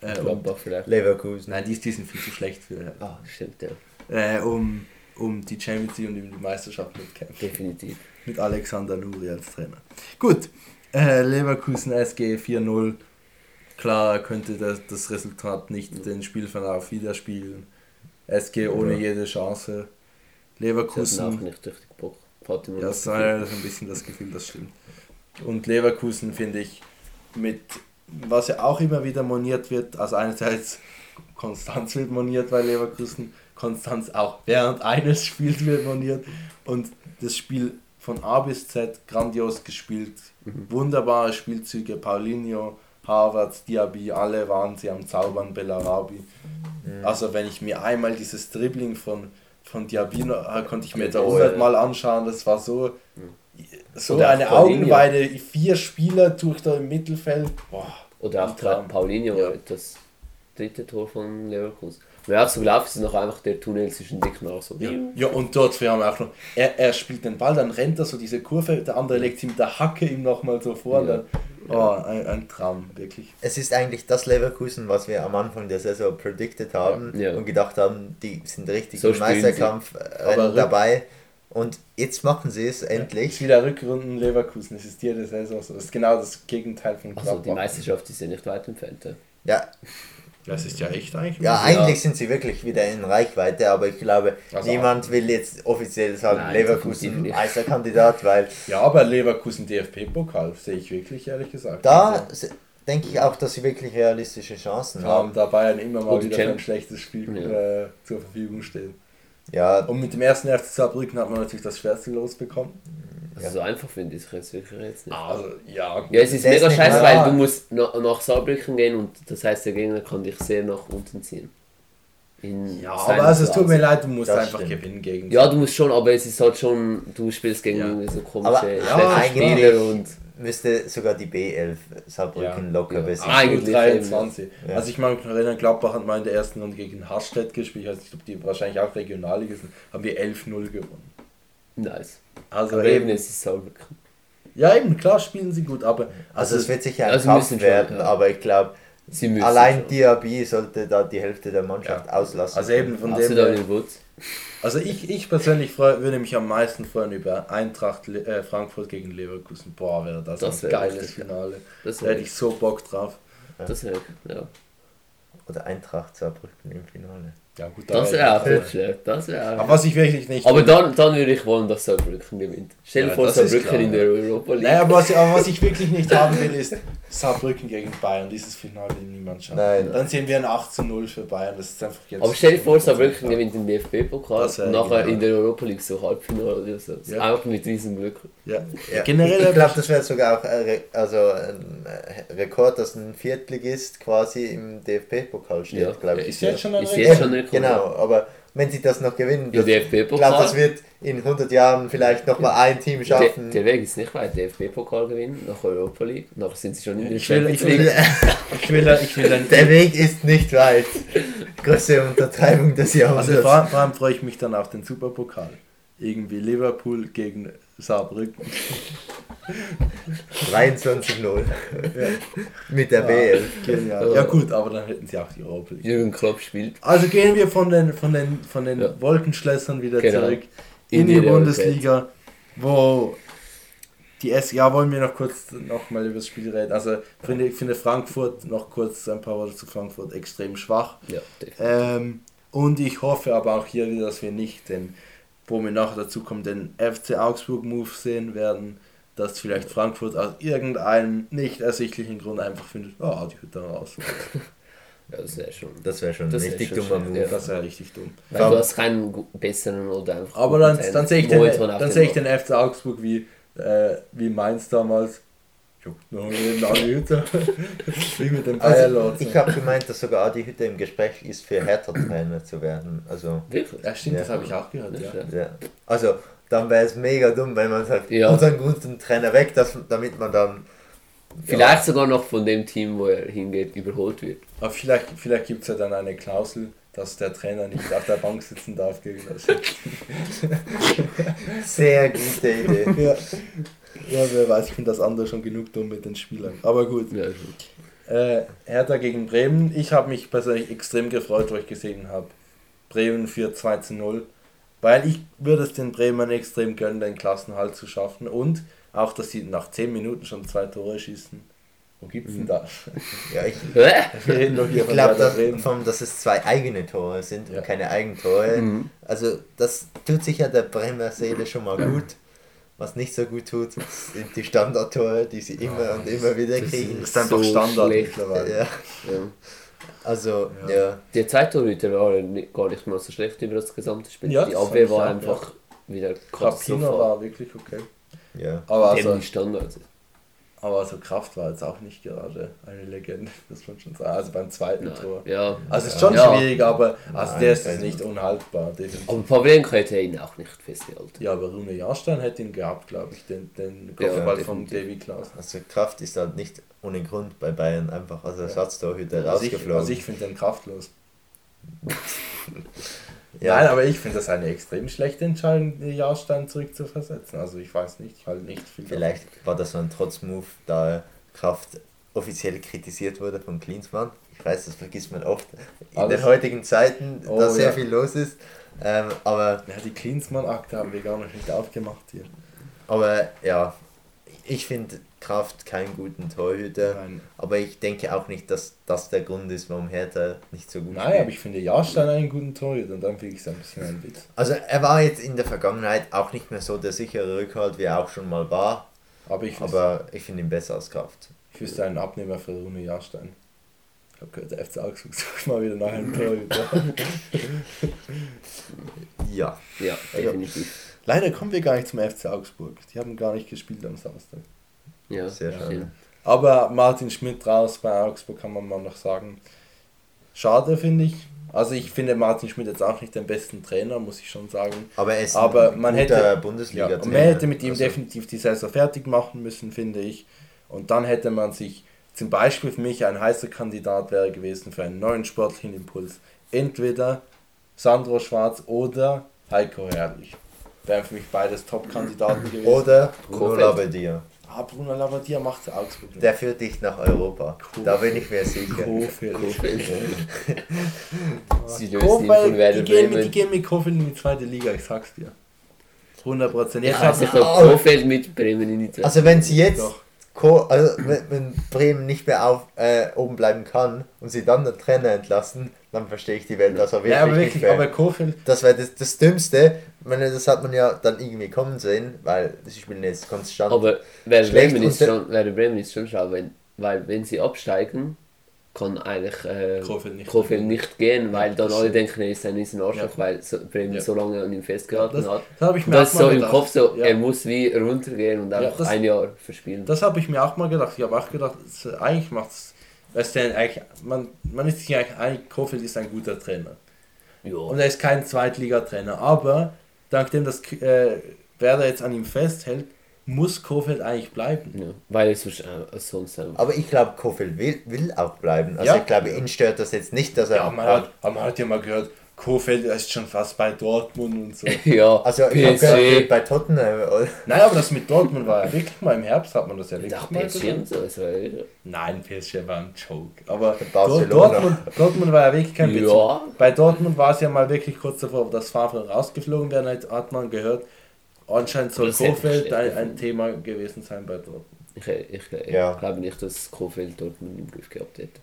äh, und vielleicht. Leverkusen. Nein, die, die sind viel zu schlecht für Hertha. Oh, stimmt, ja. Äh, um um die Champions League und um die Meisterschaft mitkämpfen. Definitiv. Mit Alexander Nuri als Trainer. Gut, äh, Leverkusen SG 4-0. Klar könnte das, das Resultat nicht den Spielverlauf widerspiegeln. SG ohne jede Chance. Leverkusen. nicht die Party Ja, das war ja ein bisschen das Gefühl, das stimmt. Und Leverkusen finde ich mit, was ja auch immer wieder moniert wird, also einerseits Konstanz wird moniert bei Leverkusen, Konstanz auch während eines Spiels wird moniert und das Spiel von A bis Z grandios gespielt, mhm. wunderbare Spielzüge, Paulinho, Harvard, Diaby, alle waren sie am Zaubern, Bellarabi. Mhm. Also wenn ich mir einmal dieses Dribbling von, von Diaby äh, konnte ich mir da hundertmal anschauen, das war so, mhm. so eine Augenweide, vier Spieler durch da im Mittelfeld. Boah, Oder auch Paulinho, ja. das dritte Tor von Leverkusen. Mir auch so gelaufen ist noch einfach der Tunnel zwischen Dickner so. Ja. ja, und dort wir haben auch noch, er, er spielt den Ball, dann rennt er so diese Kurve, der andere legt ihm mit der Hacke ihm nochmal so vor. Ja. Dann, oh, ein, ein, Traum, wirklich. Es ist eigentlich das Leverkusen, was wir am Anfang der Saison predicted haben ja. und gedacht haben, die sind richtig so im Meisterkampf dabei. Und jetzt machen sie es endlich. Ist wieder Rückrunden Leverkusen, es ist jede Saison so. Es ist genau das Gegenteil von Also die Meisterschaft ist ja nicht weit entfernt. Ja, das ist ja echt eigentlich. Ja, eigentlich sind sie wirklich wieder in Reichweite, aber ich glaube, also niemand will jetzt offiziell sagen, Nein, Leverkusen Meisterkandidat, weil. Ja, aber Leverkusen DFB-Pokal sehe ich wirklich, ehrlich gesagt. Da also. denke ich auch, dass sie wirklich realistische Chancen haben. haben. Da Bayern immer mal wieder ein schlechtes Spiel ja. äh, zur Verfügung stehen. Ja. Und mit dem ersten FC Saarbrücken hat man natürlich das schwerste losbekommen. Also so einfach finde ich es jetzt wirklich jetzt nicht. Also, ja, ja, es ist mega scheiße, weil du musst nach, nach Saarbrücken gehen und das heißt, der Gegner kann dich sehr nach unten ziehen. In ja, aber also, es tut mir leid, du musst das einfach stimmt. gewinnen gegen. Ja, du musst schon, aber es ist halt schon, du spielst gegen ja. so komische aber, ja, Spieler und müsste sogar die B11 Saarbrücken ja. locker ja. besiegen. Eigentlich 23. Ja. Also ich meine, erinnern, Gladbach hat mal in der ersten Runde gegen Harstedt gespielt, ich weiß nicht, ob die wahrscheinlich auch Regionalliga sind, haben wir 11-0 gewonnen. Nice. Also aber eben, es ist Saarbrücken. Ja, eben, klar spielen sie gut, aber. Also, also es wird sicher ein also Kampf werden, schon, aber ich glaube, allein schon. Diaby sollte da die Hälfte der Mannschaft auslassen. Also eben von dem. Da also ich, ich persönlich freu, würde mich am meisten freuen über Eintracht äh, Frankfurt gegen Leverkusen. Boah, wäre das, das ein geiles richtig. Finale. Das da hätte ich so Bock drauf. Das wäre, ja. Oder Eintracht Saarbrücken im Finale. Ja, gut, das wäre auch nicht schlecht. Das wär Aber was ich wirklich nicht. Aber dann, dann würde ich wollen, dass Saarbrücken gewinnt. Stell dir ja, vor, Saarbrücken in der Europa League. Naja, aber was, aber was ich wirklich nicht haben will, ist Saarbrücken gegen Bayern. Dieses Finale will niemand schauen. Nein. Dann sehen wir ein 8 zu 0 für Bayern. Das ist einfach jetzt aber stell dir vor, Saarbrücken gewinnt den DFB-Pokal und nachher genau. in der Europa League so Halbfinale oder so. Ja. Einfach mit diesem Glück. Ja. ja. Generell ich glaube, das wäre sogar auch also ein Rekord, dass ein Viertligist quasi im DFB-Pokal steht, ja. glaube ich. Ist jetzt schon ein Rekord. Genau, aber wenn sie das noch gewinnen, das, ich glaube, das wird in 100 Jahren vielleicht noch mal ein Team schaffen. Der, der Weg ist nicht weit, DFB-Pokal gewinnen, nach Europa League, nachher sind sie schon in der Champions League. Ich will, ich will, ich der Weg ist nicht weit. Größte Untertreibung des Jahrhunderts. Also vor, vor allem freue ich mich dann auf den Superpokal. Irgendwie Liverpool gegen Saarbrücken. 23-0. Ja. Mit der ja, BL. Ja gut, aber dann hätten sie auch die Europa League. Jürgen Klopp spielt. Also gehen wir von den, von den, von den ja. Wolkenschlössern wieder genau. zurück in, in die, die Bundesliga, wo die S ja wollen wir noch kurz noch mal über das Spiel reden. Also finde ich finde Frankfurt noch kurz ein paar Worte zu Frankfurt extrem schwach. Ja, ähm, und ich hoffe aber auch hier wieder, dass wir nicht den wo wir nachher dazu kommen, den FC Augsburg Move sehen werden, dass vielleicht Frankfurt aus irgendeinem nicht ersichtlichen Grund einfach findet, oh, die Hütte raus. Ja, das wäre schon. Das wäre schon das richtig wär dummer Move. Ja. Das wäre richtig dumm. Weil du hast keinen besseren oder einfach. Aber dann, dann sehe ich, den, dann sehe ich den FC Augsburg wie, äh, wie Mainz damals juckt noch eine Hütte. Wie mit dem also, Ich habe gemeint, dass sogar die Hütte im Gespräch ist, für Hertha-Trainer zu werden. Also, Wirklich? Ja, stimmt, ja. das habe ich auch gehört. Ja. ja. Also, dann wäre es mega dumm, wenn man sagt, ja. unseren guten Trainer weg, dass, damit man dann. Vielleicht ja. sogar noch von dem Team, wo er hingeht, überholt wird. Aber vielleicht, vielleicht gibt es ja dann eine Klausel, dass der Trainer nicht auf der Bank sitzen darf gegen das. Sehr gute Idee. Ja. Ja, wer weiß, ich finde das andere schon genug dumm mit den Spielern. Aber gut. Ja, äh, Hertha gegen Bremen. Ich habe mich persönlich extrem gefreut, wo ich gesehen habe. Bremen für 2 zu 0. Weil ich würde es den Bremen extrem gönnen, den Klassenhalt zu schaffen und auch, dass sie nach 10 Minuten schon zwei Tore schießen. Wo gibt es denn das? Ja, ich, ich glaube, dass, dass es zwei eigene Tore sind ja. und keine Eigentore. Mhm. Also das tut sich ja der Bremer Seele schon mal gut. Was nicht so gut tut, sind die Standardtore, die sie immer und immer wieder kriegen. Das ist einfach so Standard mittlerweile. Ja. ja. Also, ja. ja. Die Zeittorhüter waren gar nicht mal so schlecht über das gesamte Spiel. Ja, die Abwehr war einfach wieder katastrophal. war wirklich okay. Ja. Aber also, die Standards. Aber also Kraft war jetzt auch nicht gerade eine Legende, muss man schon sagen. Also beim zweiten Nein. Tor. Ja. Also ist schon ja. schwierig, aber also Nein, der ist nicht unhaltbar. Definitiv. Aber Pavlenko hätte ihn auch nicht festgehalten. Ja, aber Rune Jahrstein hätte ihn gehabt, glaube ich, den, den Kopfball ja, von Davy Klaus. Also Kraft ist halt nicht ohne Grund bei Bayern einfach als Ersatztorhüter ja. rausgeflogen. Also ich, also ich finde den kraftlos. Ja. Nein, aber ich finde das eine extrem schlechte Entscheidung, Jahrstein zurückzuversetzen. Also ich weiß nicht, ich halte nicht viel. Vielleicht davon. war das so ein Trotzmove, da Kraft offiziell kritisiert wurde von Klinsmann. Ich weiß, das vergisst man oft in Alles. den heutigen Zeiten, oh, da sehr ja. viel los ist. Ähm, aber ja, die Klinsmann-Akte haben wir gar noch nicht aufgemacht hier. Aber ja, ich finde Kraft keinen guten Torhüter. Nein. Aber ich denke auch nicht, dass das der Grund ist, warum Hertha nicht so gut Nein, spielt. aber ich finde Jahrstein einen guten Torhüter und dann finde ich es ein bisschen ein Witz. Also er war jetzt in der Vergangenheit auch nicht mehr so der sichere Rückhalt, wie er auch schon mal war. Aber ich, aber ich finde ihn besser als Kraft. Ich wüsste einen Abnehmer für Rune Jahrstein. Ich habe gehört, der FC Augsburg sucht mal wieder nach einem Torhüter. ja. Ja, definitiv. Leider kommen wir gar nicht zum FC Augsburg. Die haben gar nicht gespielt am Samstag. Ja, sehr schön. Aber Martin Schmidt raus bei Augsburg kann man mal noch sagen. Schade finde ich. Also ich finde Martin Schmidt jetzt auch nicht den besten Trainer, muss ich schon sagen. Aber er ist Aber man hätte Bundesliga ja, man hätte mit ihm also. definitiv die Saison fertig machen müssen, finde ich. Und dann hätte man sich zum Beispiel für mich ein heißer Kandidat wäre gewesen für einen neuen sportlichen Impuls. Entweder Sandro Schwarz oder Heiko Herrlich. Wären für mich beides Top-Kandidaten gewesen. Oder Bruno Labbadia. Ah, Bruno Labbadia macht Augsburg. Der führt dich nach Europa. Kofeld. Da bin ich mir sicher. Kofeld. Kofeld. Sie Kofeld die, gehen mit, die gehen mit Kofeld in die zweite Liga, ich sag's dir. 100 Prozent. Jetzt ja, also Kofeld mit Bremen in die zweite Also wenn sie jetzt Doch. also wenn, wenn Bremen nicht mehr auf, äh, oben bleiben kann und sie dann den Trainer entlassen, dann verstehe ich die Welt also wirklich, ja, aber wirklich nicht mehr. Aber Kofeld... Das wäre das, das Dümmste, meine, das hat man ja dann irgendwie kommen sehen, weil sie spielen jetzt konstant. Aber wäre Bremen, ist schon, wäre Bremen ist schon schau, wenn, weil wenn sie absteigen, kann eigentlich äh, Kofeld nicht, Kofeld nicht gehen, weil dann alle denken, er ist ein riesen Arschloch, ja. weil so, Bremen ja. so lange an ihm festgehalten das, hat. Das habe ich mir das ist so gedacht. im Kopf so, ja. er muss wie runtergehen und einfach ein Jahr verspielen. Das habe ich mir auch mal gedacht. Ich habe auch gedacht, eigentlich macht es, eigentlich, man, man ist sich eigentlich einig, Kofeld ist ein guter Trainer. Ja. Und er ist kein Zweitligatrainer, aber dank dem das äh, Werder jetzt an ihm festhält, muss Kofeld eigentlich bleiben. Ja, weil es äh, sonst. Äh, Aber ich glaube, Kofeld will, will auch bleiben. Also ja. ich glaube, ihn stört das jetzt nicht, dass er. Ja, man hat, man hat ja mal gehört, Kofeld ist schon fast bei Dortmund und so. ja, also ich gehört, bei Tottenham. Oder? Nein, aber das mit Dortmund war ja wirklich mal im Herbst, hat man das ja wirklich Ach, mal PSG und so, das war ja. Nein, PSG war ein Joke. Aber Dortmund, Dortmund war ja wirklich kein Witz. Ja. Bei Dortmund war es ja mal wirklich kurz davor, dass Favre rausgeflogen wäre, hat man gehört, anscheinend soll Kofeld ein, ein, Thema gewesen sein bei Dortmund. Ich, ich, ich ja. glaube nicht, dass Kofeld Dortmund im Griff gehabt hätte.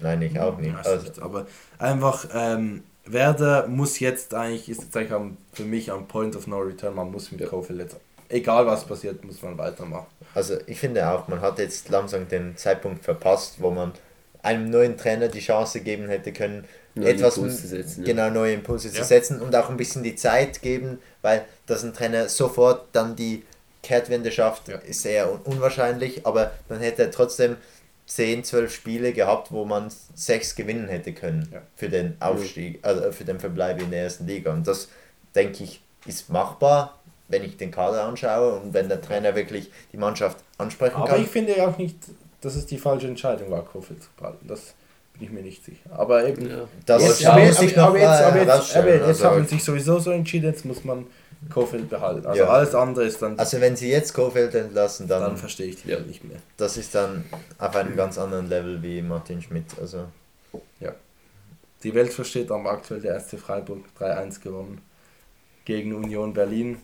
Nein, ich auch nicht. Also. Aber einfach, ähm, Werder muss jetzt eigentlich, ist jetzt eigentlich am, für mich am Point of No Return, man muss mit ja. Kofeld jetzt, egal was passiert, muss man weitermachen. Also ich finde auch, man hat jetzt langsam den Zeitpunkt verpasst, wo man einem neuen Trainer die Chance geben hätte können, neue etwas Impulse setzen, genau neue Impulse ja. zu setzen und auch ein bisschen die Zeit geben, weil dass ein Trainer sofort dann die Kehrtwende schafft, ja. ist sehr unwahrscheinlich, aber man hätte trotzdem 10, 12 Spiele gehabt, wo man sechs gewinnen hätte können ja. für den Aufstieg, also für den Verbleib in der ersten Liga. Und das, denke ich, ist machbar, wenn ich den Kader anschaue und wenn der Trainer wirklich die Mannschaft ansprechen aber kann. Aber ich finde auch nicht, dass es die falsche Entscheidung war, Kofeld zu behalten. Das bin ich mir nicht sicher. Aber eben, ja. das jetzt, aber, jetzt, aber, jetzt, aber jetzt, aber jetzt, jetzt haben sie sich sowieso so entschieden, jetzt muss man Kofeld behalten. Also ja. alles andere ist dann. Also wenn sie jetzt Kofeld entlassen, dann. Dann verstehe ich die ja. nicht mehr. Das ist dann auf einem ganz anderen Level wie Martin Schmidt. Also. Ja. Die Welt versteht am aktuell der erste Freiburg 3-1 gewonnen. gegen Union Berlin.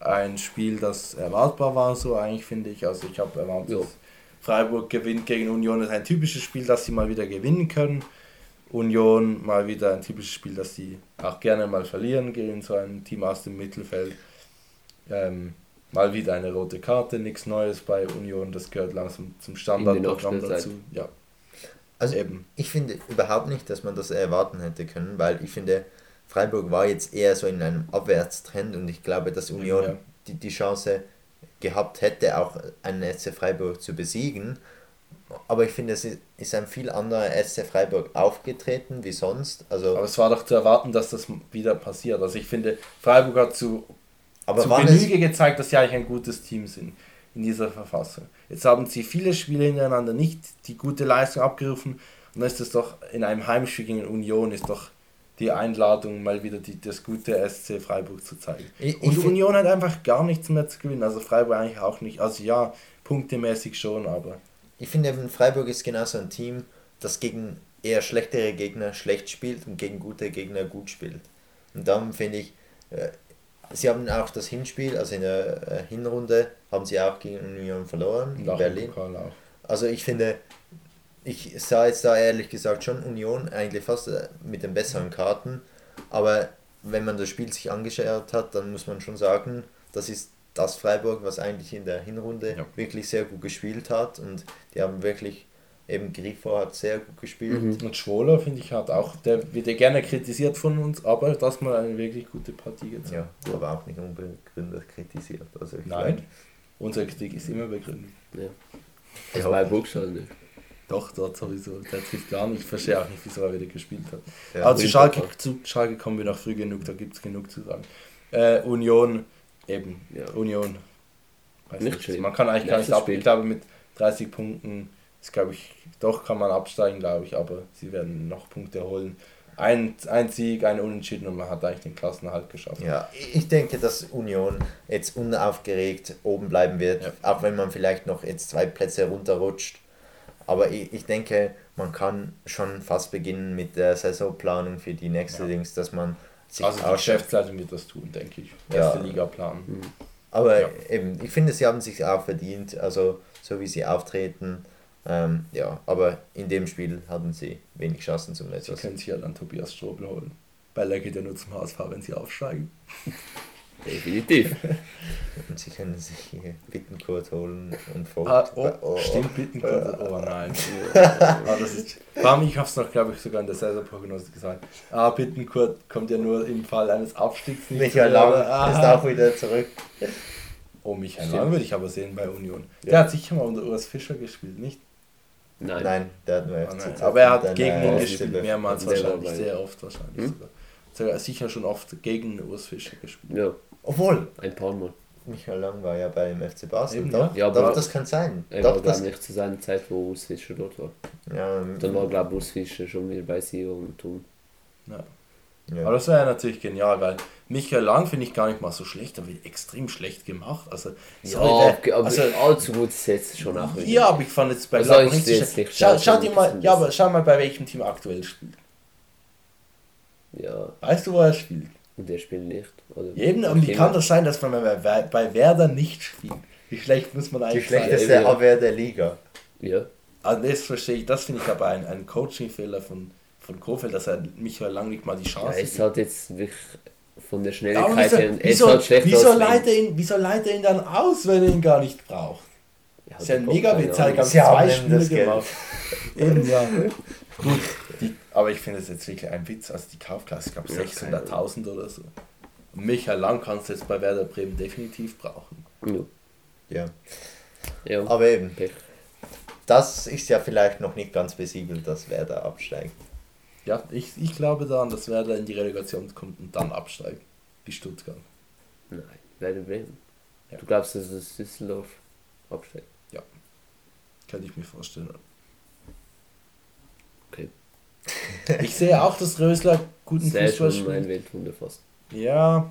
Ein Spiel, das erwartbar war, so eigentlich finde ich. Also ich habe erwartet, ja. Freiburg gewinnt gegen Union. Das ist ein typisches Spiel, das sie mal wieder gewinnen können. Union mal wieder ein typisches Spiel, das sie auch gerne mal verlieren gegen so ein Team aus dem Mittelfeld. Ähm, mal wieder eine rote Karte, nichts Neues bei Union, das gehört langsam zum Standardprogramm dazu. Ja. Also Eben. ich finde überhaupt nicht, dass man das erwarten hätte können, weil ich finde, Freiburg war jetzt eher so in einem Abwärtstrend und ich glaube, dass Union ja. die, die Chance gehabt hätte, auch einen SC Freiburg zu besiegen. Aber ich finde, es ist ein viel anderer SC Freiburg aufgetreten wie sonst. Also aber es war doch zu erwarten, dass das wieder passiert. Also ich finde, Freiburg hat zu, aber zu Genüge gezeigt, dass sie eigentlich ein gutes Team sind in dieser Verfassung. Jetzt haben sie viele Spiele hintereinander nicht die gute Leistung abgerufen und dann ist es doch in einem Heimspiel gegen Union ist doch die Einladung, mal wieder die, das gute SC Freiburg zu zeigen. Ich, und ich Union hat einfach gar nichts mehr zu gewinnen, also Freiburg eigentlich auch nicht. Also ja, punktemäßig schon, aber. Ich finde Freiburg ist genauso ein Team, das gegen eher schlechtere Gegner schlecht spielt und gegen gute Gegner gut spielt. Und darum finde ich, äh, Sie haben auch das Hinspiel, also in der äh, Hinrunde, haben sie auch gegen Union verloren, in Berlin. Also ich finde, ich sah jetzt da ehrlich gesagt schon Union eigentlich fast äh, mit den besseren Karten, aber wenn man das Spiel sich angeschaut hat, dann muss man schon sagen, das ist das Freiburg, was eigentlich in der Hinrunde ja. wirklich sehr gut gespielt hat und die haben wirklich Eben Grifo hat sehr gut gespielt. Mhm. Und Schwoller, finde ich, hat auch, der wird ja gerne kritisiert von uns, aber das mal eine wirklich gute Partie gezeigt. Ja, aber auch nicht unbegründet kritisiert. Also Nein, meine, unsere Kritik ist immer begründet. Ja. Das war Burgstall nicht. Doch, dort sowieso. Der trifft gar nicht. Ich verstehe auch nicht, wieso er wieder gespielt hat. Ja, also zu Schalke, zu Schalke kommen wir noch früh genug, da gibt es genug zu sagen. Äh, Union, eben, ja. Union. Weiß nicht, nicht. Man kann eigentlich gar nicht ab. Ich glaube, mit 30 Punkten ist, glaube ich, doch kann man absteigen, glaube ich, aber sie werden noch Punkte holen. Ein, ein Sieg, ein Unentschieden und man hat eigentlich den Klassenerhalt geschafft. Ja, ich denke, dass Union jetzt unaufgeregt oben bleiben wird, ja. auch wenn man vielleicht noch jetzt zwei Plätze runterrutscht. Aber ich, ich denke, man kann schon fast beginnen mit der Saisonplanung für die nächste ja. Dings, dass man sich Also die Geschäftsleitung wird das tun, denke ich. Erste ja. Liga planen. Mhm. Aber ja. eben, ich finde, sie haben sich auch verdient, also so wie sie auftreten ähm, ja, aber in dem Spiel hatten sie wenig Chancen zum Letzten. Sie können sich ja dann Tobias Strobel holen. Weil er geht ja nur zum HSV, wenn sie aufsteigen. Definitiv. und sie können sich hier Bittenkurt holen und Vogt. Ah, oh, oh, stimmt, Bittenkurt. Oh nein. ah, das ist, ich habe es noch, glaube ich, sogar in der Saisonprognose gesagt. Ah, Bittenkurt kommt ja nur im Fall eines Abstiegs nicht. Michael Lang ist auch wieder zurück. Oh, Michael Lang würde ich aber sehen bei Union. Ja. Der hat sicher mal unter Urs Fischer gespielt, nicht? Nein. Nein, der hat nur oh, FC Aber er hat gegen ihn gespielt, mehrmals wahrscheinlich, sehr oft wahrscheinlich hm? sogar. sogar. Sicher schon oft gegen Urs Fischer gespielt. Ja. Obwohl. Ein paar Mal. Michael Lang war ja beim FC Basel. Eben, doch, ja, aber das kann sein. Er doch, war, das nicht zu seiner Zeit, wo Urs Fischer dort war. Ja, Dann war, glaube ich, Urs Fischer schon wieder bei Sio und Thun. Ja. Ja. Aber das wäre natürlich genial, weil Michael Lang finde ich gar nicht mal so schlecht, aber extrem schlecht gemacht. Also, sorry, ja, aber also, allzu gut ist jetzt schon auch wieder. Ja, aber ich fand jetzt bei also Lang nicht, jetzt nicht schau, schau dir mal, ja, aber schau mal, bei welchem Team aktuell spielt. Ja. Weißt du, wo er spielt? Und der spielt nicht. Oder Eben, und wie kann das sein, dass man bei, bei Werder nicht spielt? Wie schlecht muss man eigentlich sein? Die schlechteste Abwehr der Liga. Ja. Also das verstehe ich, das finde ich aber ein, ein Coaching-Fehler von von Kofeld, dass er Michael Lang nicht mal die Chance ja, es hat jetzt wirklich von der Schnelligkeit her, wieso, es hat wieso, leitet ihn, wieso leitet er ihn dann aus, wenn er ihn gar nicht braucht? Ja, das ist ja ein mega Witz, er hat zwei Spiele gemacht. Eben, ja. Gut, aber ich finde es jetzt wirklich ein Witz, also die Kaufklasse, ich glaube 600.000 oder so. Und Michael Lang kannst du jetzt bei Werder Bremen definitiv brauchen. Ja. ja. Aber eben, das ist ja vielleicht noch nicht ganz besiegelt, dass Werder absteigt. Ja, ich, ich glaube daran, dass Werder in die Relegation kommt und dann absteigt. Wie Stuttgart. Nein, Werder Bremen. Ja. Du glaubst, dass es Düsseldorf absteigt? Ja. Kann ich mir vorstellen. Okay. ich sehe auch, dass Rösler guten Sehr Fußball spielt. mein Weltwunder fast. Ja.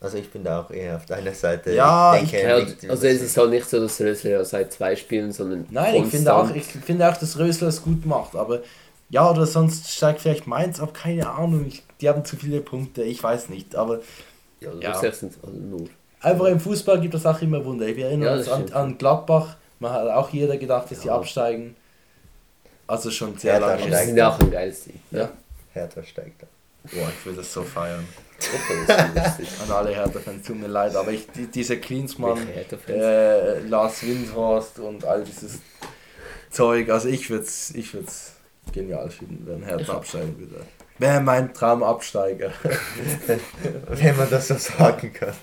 Also ich bin da auch eher auf deiner Seite. Ja, ich denke, ich, ja, also es ist halt nicht so, dass Rösler seit zwei Spielen, sondern Nein, ich finde, auch, ich finde auch, dass Rösler es gut macht, aber Ja, oder sonst steigt vielleicht Mainz ab, keine Ahnung. Ich, die haben zu viele Punkte, ich weiß nicht. Aber ja, also ja. Sind also nur. Einfach im Fußball gibt es auch immer Wunder. Wir erinnern ja, uns an, an, Gladbach, man hat auch jeder gedacht, dass ja. sie absteigen. Also schon sehr Hertha lange. Das ist auch ein geiles Team. Ja. Hertha steigt da. Boah, ich will das so feiern. An alle Hertha-Fans, tut mir leid, aber ich, die, diese Klinsmann, äh, Lars Windhorst und all dieses Zeug, also ich würde es ich genial finden, wenn Hertha absteigen würde. Wäre mein Traumabsteiger. wenn man das so sagen kann.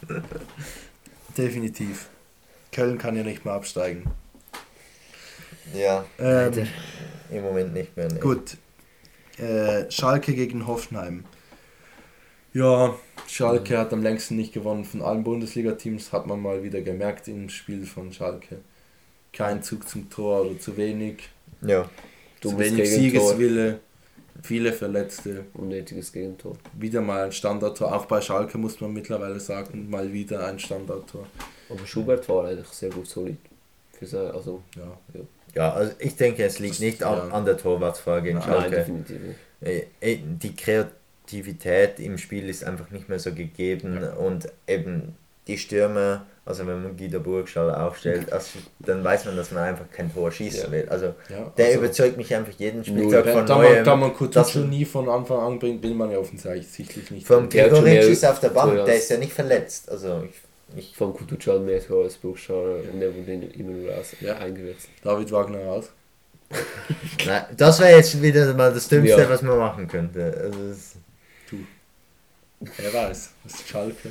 Definitiv. Köln kann ja nicht mehr absteigen. Ja, ähm, im Moment nicht mehr. Nee. Gut. Äh, Schalke gegen Hoffenheim. Ja, Schalke mhm. hat am längsten nicht gewonnen von allen Bundesliga-Teams, hat man mal wieder gemerkt im Spiel von Schalke. Kein Zug zum Tor oder zu wenig. Ja. Zu wenig Siegeswille, viele Verletzte. Unnötiges Gegentor. Wieder mal ein Standardtor, auch bei Schalke muss man mittlerweile sagen, mal wieder ein Standardtor. Aber Schubert war eigentlich sehr gut solid. Für sein, also, ja. ja. Ja, also ich denke, es liegt nicht an, ja. an der Torwartfrage in Schalke. Nein, definitiv nicht. Äh, äh, die Kreativität im Spiel ist einfach nicht mehr so gegeben ja. und eben die Stürmer, also wenn man Guido Burgschall aufstellt, also dann weiß man, dass man einfach kein Tor schießen ja. will. Also der also überzeugt mich einfach jeden Spieltag von da neuem. Man, da man Kutucu nie von Anfang an bringt, will man ja offensichtlich nicht. Vom Gregoritsch ist auf der Bank, der ist ja nicht verletzt. Also ich ich von Kutucan mehr Tor als Buchschauer und der wurde immer nur raus ja. eingewechselt. David Wagner raus. Nein, das wäre jetzt wieder mal das Dümmste, ja. was man machen könnte. Also du. Wer weiß, das ist Schalke.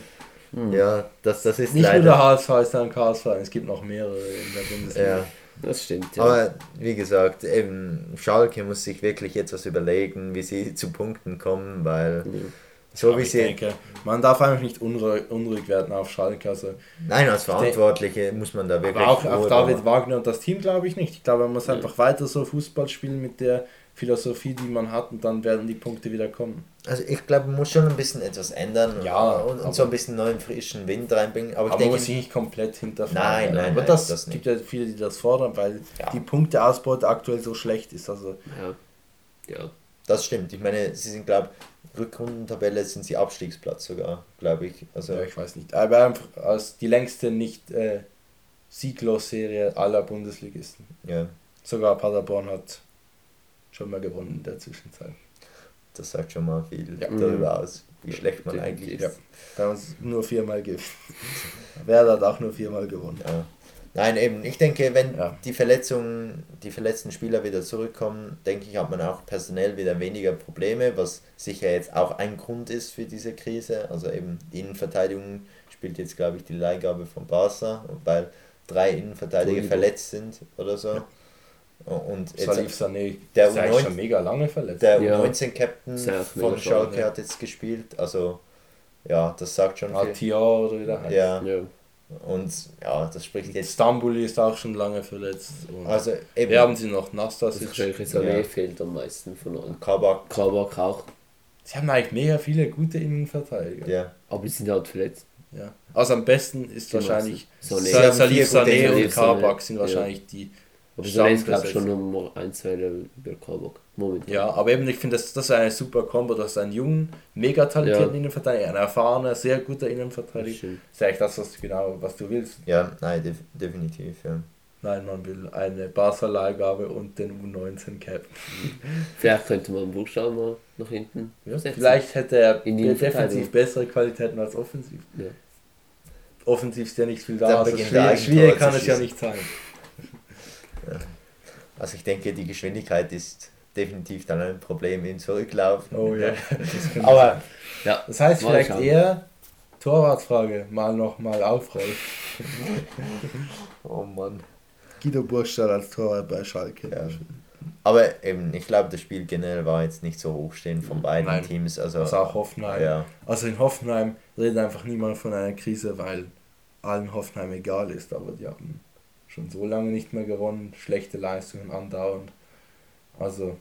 Hm. Ja, das, das ist Nicht leider... nur der HSV ist ein Chaosverein, es gibt noch mehrere in der Bundesliga. Ja. Das stimmt, ja. Aber wie gesagt, eben Schalke muss sich wirklich etwas überlegen, wie sie zu Punkten kommen, weil... Mhm so wie ich sie denke, man darf einfach nicht unruhig, unruhig werden auf Schalke. Also Nein, als Verantwortliche denke, muss man da wirklich. auch, auch David Wagner und das Team glaube ich nicht. Ich glaube, man muss einfach weiter so Fußball spielen mit der Philosophie, die man hat, und dann werden die Punkte wieder kommen. Also ich glaube, man muss schon ein bisschen etwas ändern ja, und, und so ein bisschen neuen frischen Wind reinbringen. Aber, ich aber denke, man muss sich nicht komplett hinterfragen. Nein, nein, aber nein, das, das gibt ja viele, die das fordern, weil ja. die Punkteausbeute aktuell so schlecht ist. Also ja. ja. Das stimmt. Ich meine, sie sind, glaube Rückrundentabelle sind sie Abstiegsplatz sogar, glaube ich. Also ja, ich weiß nicht. Aber einfach als die längste nicht äh, Sieglos-Serie aller Bundesligisten. Ja. Sogar Paderborn hat schon mal gewonnen in der Zwischenzeit. Das sagt schon mal viel ja. darüber aus, wie schlecht man eigentlich ist. Ja. Da es nur viermal gibt. Werder hat auch nur viermal gewonnen. Ja. Nein, eben, ich denke, wenn ja. die Verletzungen, die verletzten Spieler wieder zurückkommen, denke ich, hat man auch personell wieder weniger Probleme, was sicher jetzt auch ein Grund ist für diese Krise. Also eben die Innenverteidigung spielt jetzt, glaube ich, die Leihgabe von Barca, weil drei Innenverteidiger verletzt sind oder so. Ja. Und jetzt Salif Sané der ist U19, schon mega lange verletzt. Der U19-Captain von Schalke hat jetzt gespielt, also ja, das sagt schon viel. Atia oder wie der heißt. Ja. ja. Und ja, das spricht jetzt. Stambuli ist auch schon lange verletzt. also eben. Wir haben sie noch Nastas. Also Sané ja. fehlt am meisten von allen. Kabak. Kabak auch. Sie haben eigentlich mega viele gute Innenverteidiger. Ja. Aber sie sind halt verletzt. Ja. Also am besten ist die wahrscheinlich Sané, Salif Sané und Kabak sind wahrscheinlich ja. die aber Sané ist glaube ich schon um ein, zwei Level über Kabak. Momentan. Ja, aber eben, ich finde, das, das ist eine super Kombo. Das ist ein jungen, mega talentierten ja. Innenverteidiger, ein erfahrener, sehr guter Innenverteidiger. Das ist eigentlich das, was, genau, was du willst. Ja, nein, def definitiv, ja. Nein, man will eine Barca-Leihgabe und den U19-Cap. Vielleicht könnte man Buchstaben mal nach hinten ja, Vielleicht hätte er defensiv bessere Qualitäten als offensiv. Ja. Offensiv ist ja nicht viel da, also schwierig, schwierig kann es ja nicht sein. Also ich denke, die Geschwindigkeit ist definitiv dann ein Problem im Zurücklaufen. Oh ja. Aber ja, das heißt vielleicht eher Torwartfrage mal noch mal aufrollen. oh Mann. Guido Burgstall als Torwart bei Schalke. Ja. Aber eben, ich glaube, das Spiel generell war jetzt nicht so hochstehend von beiden Nein, Teams. Also, also auch Hoffenheim. Ja. Also in Hoffenheim redet einfach niemand von einer Krise, weil allen Hoffenheim egal ist, aber die haben schon so lange nicht mehr gewonnen, schlechte Leistungen andauernd. Also.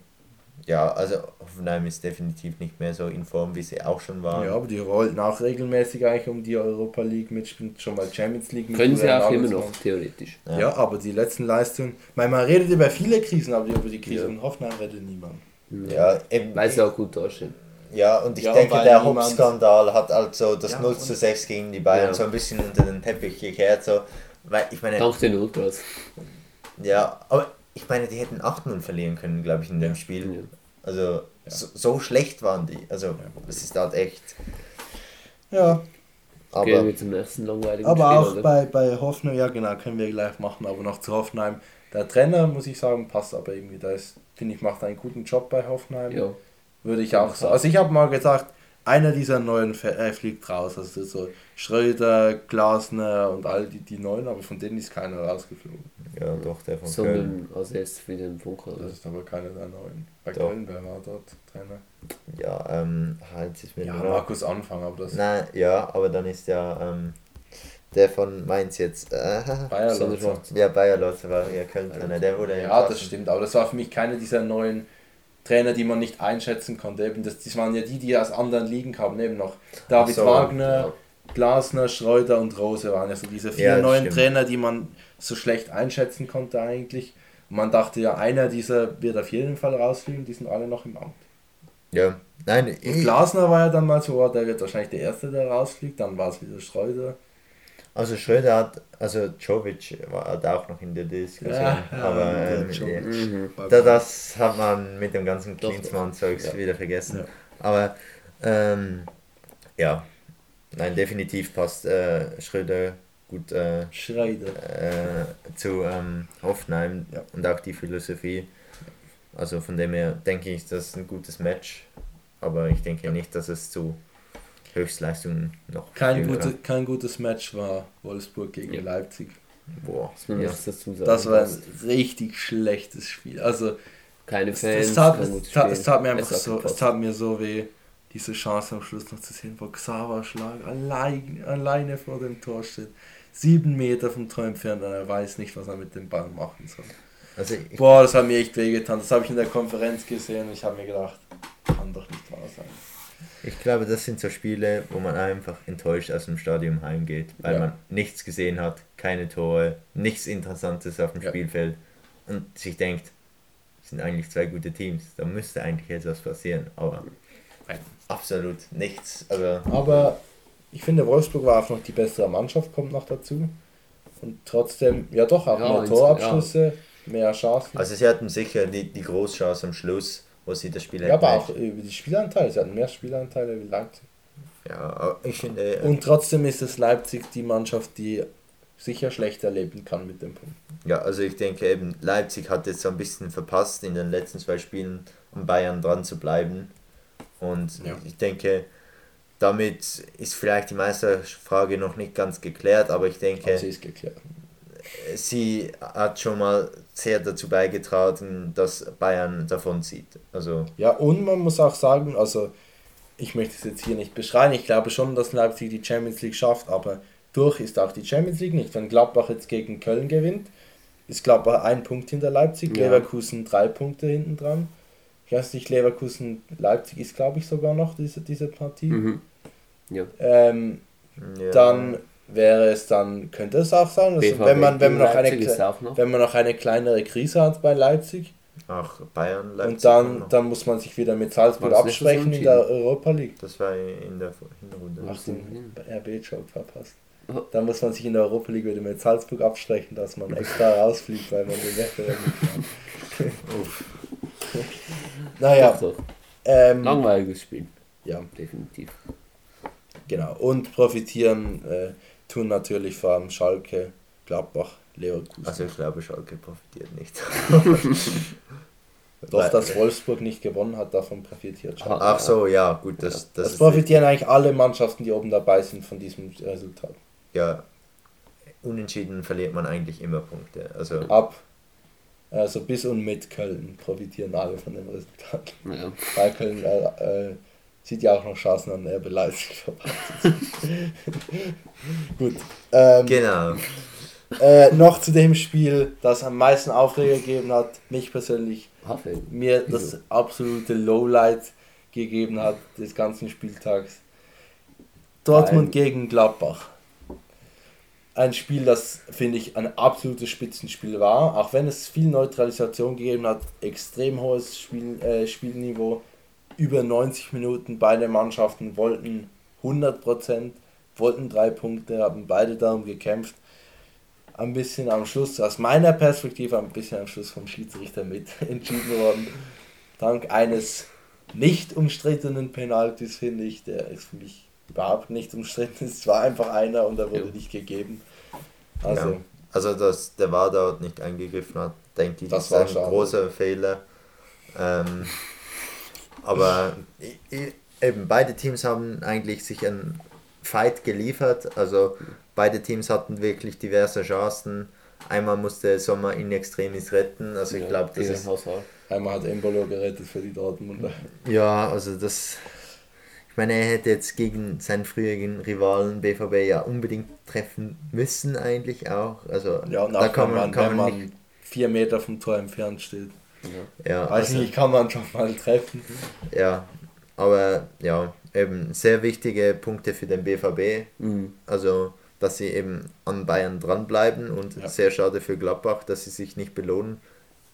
Ja, also Hoffenheim ist definitiv nicht mehr so in Form, wie sie auch schon waren. Ja, aber die rollten auch regelmäßig eigentlich um die Europa League mitspielen, schon mal Champions League Können sie auch immer noch, theoretisch. Ja. ja. aber die letzten Leistungen, weil man redet über viele Krisen, aber über die Krise ja. in Hoffenheim redet niemand. Ja, eben. Weil sie auch gut dastehen. Ja, und ich ja, denke, der Hop-Skandal hat also das ja, 0 zu 6 gegen die Bayern ja. so ein bisschen unter den Teppich gekehrt. So, weil ich meine. Dank den Ultras. Ja, aber ich meine, die hätten 8-0 verlieren können, glaube ich, in dem Spiel. Also, so, so, schlecht waren die. Also, das ist halt echt. Ja. Aber, Gehen wir zum nächsten langweiligen aber Spiel, auch oder? bei, bei Hoffenheim, ja genau, können wir gleich machen, aber noch zu Hoffenheim. Der Trainer, muss ich sagen, passt aber irgendwie. Da ist, finde ich, macht einen guten Job bei Hoffenheim. Ja. Würde ich auch sagen. Also ich habe mal gesagt, einer dieser neuen äh, fliegt raus. Also so Schröder, Glasner und all die, die neuen, aber von denen ist keiner rausgeflogen. Ja, doch, der von Sondern Köln. als erstes für den Funker. Das ist aber keiner der neuen. Bei doch. Köln, wer war dort Trainer? Ja, ähm, halt ist mir Ja, Markus Anfang, aber das. Nein, ja, aber dann ist ja ähm, der von Mainz jetzt. Äh, Bayer. Ja, Bayer war ja Köln-Trainer, der wurde ja. Ja, das stimmt, aber das war für mich keiner dieser neuen Trainer, die man nicht einschätzen konnte. Eben das, das waren ja die, die aus anderen Ligen kamen, eben noch David so, Wagner, ja. Glasner, Schreuder und Rose waren ja so diese vier ja, neuen stimmt. Trainer, die man so schlecht einschätzen konnte eigentlich. Und man dachte ja, einer dieser wird auf jeden Fall rausfliegen, die sind alle noch im Amt. Ja, nein. Und Glasner war ja dann mal so, oh, der wird wahrscheinlich der Erste, der rausfliegt, dann war es wieder Schreuder. Also Schröder hat, also Jovic war halt auch noch in der Diskussion, ja, aber ähm, ja, mhm. das hat man mit dem ganzen Klinsmann-Zeugs ja. wieder vergessen. Aber ähm, ja, nein, definitiv passt äh, Schröder gut äh, äh, zu ähm, Hoffenheim und auch die Philosophie. Also von dem her denke ich, das ist ein gutes Match, aber ich denke nicht, dass es zu Höchstleistungen noch. Kein, gute, kein gutes Match war Wolfsburg gegen ja. Leipzig. Boah, das, ja. dazu sagen, das war ein richtig schlechtes Spiel. Also keine Fans. Es, tat, es, tat, es tat mir einfach so, es tat mir so weh, diese Chance am Schluss noch zu sehen, wo Xaver Schlag allein, alleine vor dem Tor steht. Sieben Meter vom Tor entfernt und er weiß nicht, was er mit dem Ball machen soll. Also Boah, das hat mir echt wehgetan. Das habe ich in der Konferenz gesehen und ich habe mir gedacht, kann doch nicht wahr sein. Ich glaube, das sind so Spiele, wo man einfach enttäuscht aus dem Stadion heimgeht, weil ja. man nichts gesehen hat, keine Tore, nichts Interessantes auf dem ja. Spielfeld und sich denkt, es sind eigentlich zwei gute Teams, da müsste eigentlich etwas passieren, aber Nein. absolut nichts. Also aber ich finde, Wolfsburg war auch noch die bessere Mannschaft, kommt noch dazu. Und trotzdem, ja doch, auch ja, mehr Torabschlüsse, mehr Chancen. Also sie hatten sicher die, die Großchance am Schluss wo sie das Spiel Ja, aber auch über die Spielanteile. Sie hatten mehr Spielanteile wie Leipzig. Ja, ich finde. Äh, Und trotzdem ist es Leipzig die Mannschaft, die sicher schlechter leben kann mit dem Punkt. Ja, also ich denke eben, Leipzig hat jetzt so ein bisschen verpasst, in den letzten zwei Spielen an Bayern dran zu bleiben. Und ja. ich denke, damit ist vielleicht die Meisterfrage noch nicht ganz geklärt, aber ich denke. Aber sie ist geklärt sie hat schon mal sehr dazu beigetragen, dass Bayern davon zieht. Also ja, und man muss auch sagen, also ich möchte es jetzt hier nicht beschreiben, ich glaube schon, dass Leipzig die Champions League schafft, aber durch ist auch die Champions League nicht. Wenn Gladbach jetzt gegen Köln gewinnt, ist Gladbach ein Punkt hinter Leipzig, ja. Leverkusen drei Punkte hinten dran. Ich weiß nicht, Leverkusen, Leipzig ist glaube ich sogar noch diese, diese Partie. Mhm. Ja. Ähm, ja. Dann wäre es dann, könnte es auch sein, also wenn man, wenn man noch eine noch. wenn man noch eine kleinere Krise hat bei Leipzig. Ach, Bayern, Leipzig. Und dann, dann muss man sich wieder mit Salzburg absprechen in der Europa League. Das war in der Hinrunde. Ach, den RB-Joke verpasst. Oh. Da muss man sich in der Europa League wieder mit Salzburg absprechen, dass man extra rausfliegt, weil man den Wettbewerb nicht kann. naja. Doch, doch. Ähm, Langweiliges Spiel. Ja. Definitiv. Genau. Und profitieren äh, tun natürlich vor allem Schalke, Gladbach, Leverkusen. Also ich glaube, Schalke profitiert nicht. Doch, dass Wolfsburg nicht gewonnen hat, davon profitiert Schalke. Ach so, ja, gut. Das, das, das profitieren eigentlich alle Mannschaften, die oben dabei sind, von diesem Resultat. Ja, unentschieden verliert man eigentlich immer Punkte. Also Ab, also bis und mit Köln profitieren alle von dem Resultat. Ja. Weil Köln äh, äh, sieht ja auch noch Chancen an RB Leipzig. Gut. Ähm, genau. Äh, noch zu dem Spiel, das am meisten Aufreger gegeben hat, mich persönlich, Havel. mir das absolute Lowlight gegeben hat des ganzen Spieltags. Dortmund Nein. gegen Gladbach. ein Spiel, das, finde ich, ein absolutes Spitzenspiel war, auch wenn es viel Neutralisation gegeben hat, extrem hohes Spiel, äh, Spielniveau, über 90 Minuten, beide Mannschaften wollten 100%, wollten drei Punkte, haben beide darum gekämpft. Ein bisschen am Schluss, aus meiner Perspektive, ein bisschen am Schluss vom Schiedsrichter mit entschieden worden. Dank eines nicht umstrittenen Penalties, finde ich, der ist für mich überhaupt nicht umstritten. Es war einfach einer und er wurde ja. nicht gegeben. Also, ja. also dass der war dort nicht eingegriffen hat, denke ich, das, das ist ein schade. großer Fehler. Ähm, aber eben beide Teams haben eigentlich sich einen Fight geliefert. Also beide Teams hatten wirklich diverse Chancen. Einmal musste Sommer in Extremis retten. Also ich ja, glaube, das ist. Einmal hat Embolo gerettet für die Dortmunder. Ja, also das. Ich meine, er hätte jetzt gegen seinen früheren Rivalen BVB ja unbedingt treffen müssen, eigentlich auch. Also ja, und da kann man, kann man, man vier Meter vom Tor entfernt steht. Ja, ja Weiß also, nicht, kann man schon mal treffen. Ja, aber ja, eben sehr wichtige Punkte für den BVB. Mhm. Also, dass sie eben an Bayern dranbleiben und ja. sehr schade für Gladbach, dass sie sich nicht belohnen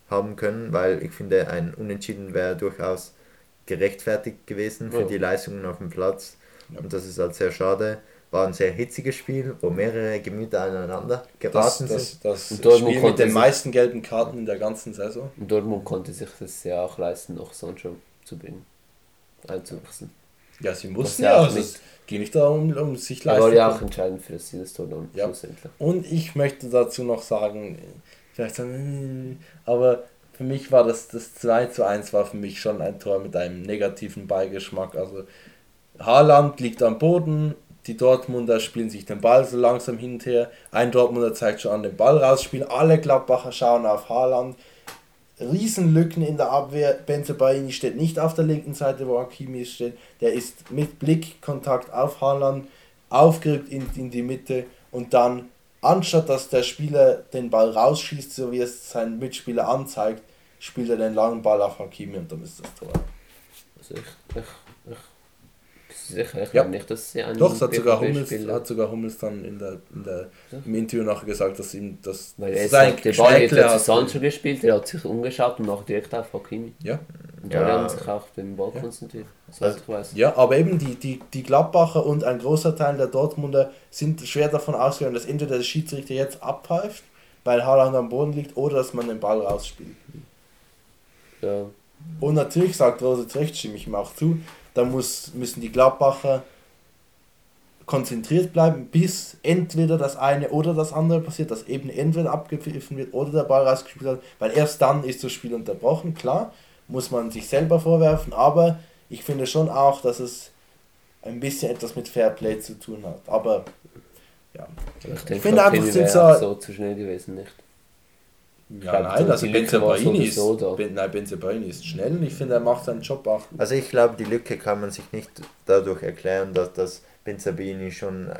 haben können, weil ich finde, ein Unentschieden wäre durchaus gerechtfertigt gewesen für ja. die Leistungen auf dem Platz. Ja. Und das ist halt sehr schade. War ein sehr hitziges Spiel, wo mehrere Gemüter aneinander geraten das, sind. Das, das, das Spiel mit den meisten gelben Karten in der ganzen Saison. Und Dortmund konnte sich das ja auch leisten, noch Sancho zu bringen, einzuwechseln. Ja, sie mussten ja, also es geht nicht darum, um sich leisten. War ja auch entscheidend für das dann ja. schlussendlich. Und ich möchte dazu noch sagen, vielleicht sagen, aber für mich war das, das 2 zu 1 war für mich schon ein Tor mit einem negativen Beigeschmack. Also Haaland liegt am Boden, die Dortmunder spielen sich den Ball so langsam hin und her. Ein Dortmunder zeigt schon an den Ball rausspielen. Alle Gladbacher schauen auf Haaland. Riesenlücken in der Abwehr. Benzebaini steht nicht auf der linken Seite, wo Hakimi steht. Der ist mit Blickkontakt auf Haaland aufgerückt in, in die Mitte und dann, anstatt dass der Spieler den Ball rausschießt, so wie es sein Mitspieler anzeigt, spielt er den langen Ball auf Hakimi und dann ist das Tor. Also ich, ich sicher. Ich ja. glaube nicht, dass sie einen Doch, hat sogar, Hummels, hat sogar Hummels dann in der, in der, im Interview nachher gesagt, dass ihm das. Weil er sein der Ball hat zu Sancho gespielt, er hat sich umgeschaut und nachher direkt auf Hakimi. Ja. Und ja. haben sich auch auf den Ball konzentriert. Also, ich weiß. Ja, aber eben die, die, die Gladbacher und ein großer Teil der Dortmunder sind schwer davon ausgegangen, dass entweder der Schiedsrichter jetzt abpfeift, weil Haaland am Boden liegt, oder dass man den Ball rausspielt. Ja. Und natürlich sagt Rose zu Recht, stimme ich ihm auch zu, da muss, müssen die Gladbacher konzentriert bleiben, bis entweder das eine oder das andere passiert, dass eben entweder abgepfiffen wird oder der Ball rausgespielt wird, weil erst dann ist das Spiel unterbrochen. Klar, muss man sich selber vorwerfen, aber ich finde schon auch, dass es ein bisschen etwas mit Fairplay zu tun hat. Aber ja, ich, ich finde einfach, sind so, so zu schnell gewesen, nicht? Ja, glaub, nein, also Benzebaini ist, ben, nein, ist schnell und ich finde, er macht seinen Job auch. Also ich glaube, die Lücke kann man sich nicht dadurch erklären, dass das Benzebaini schon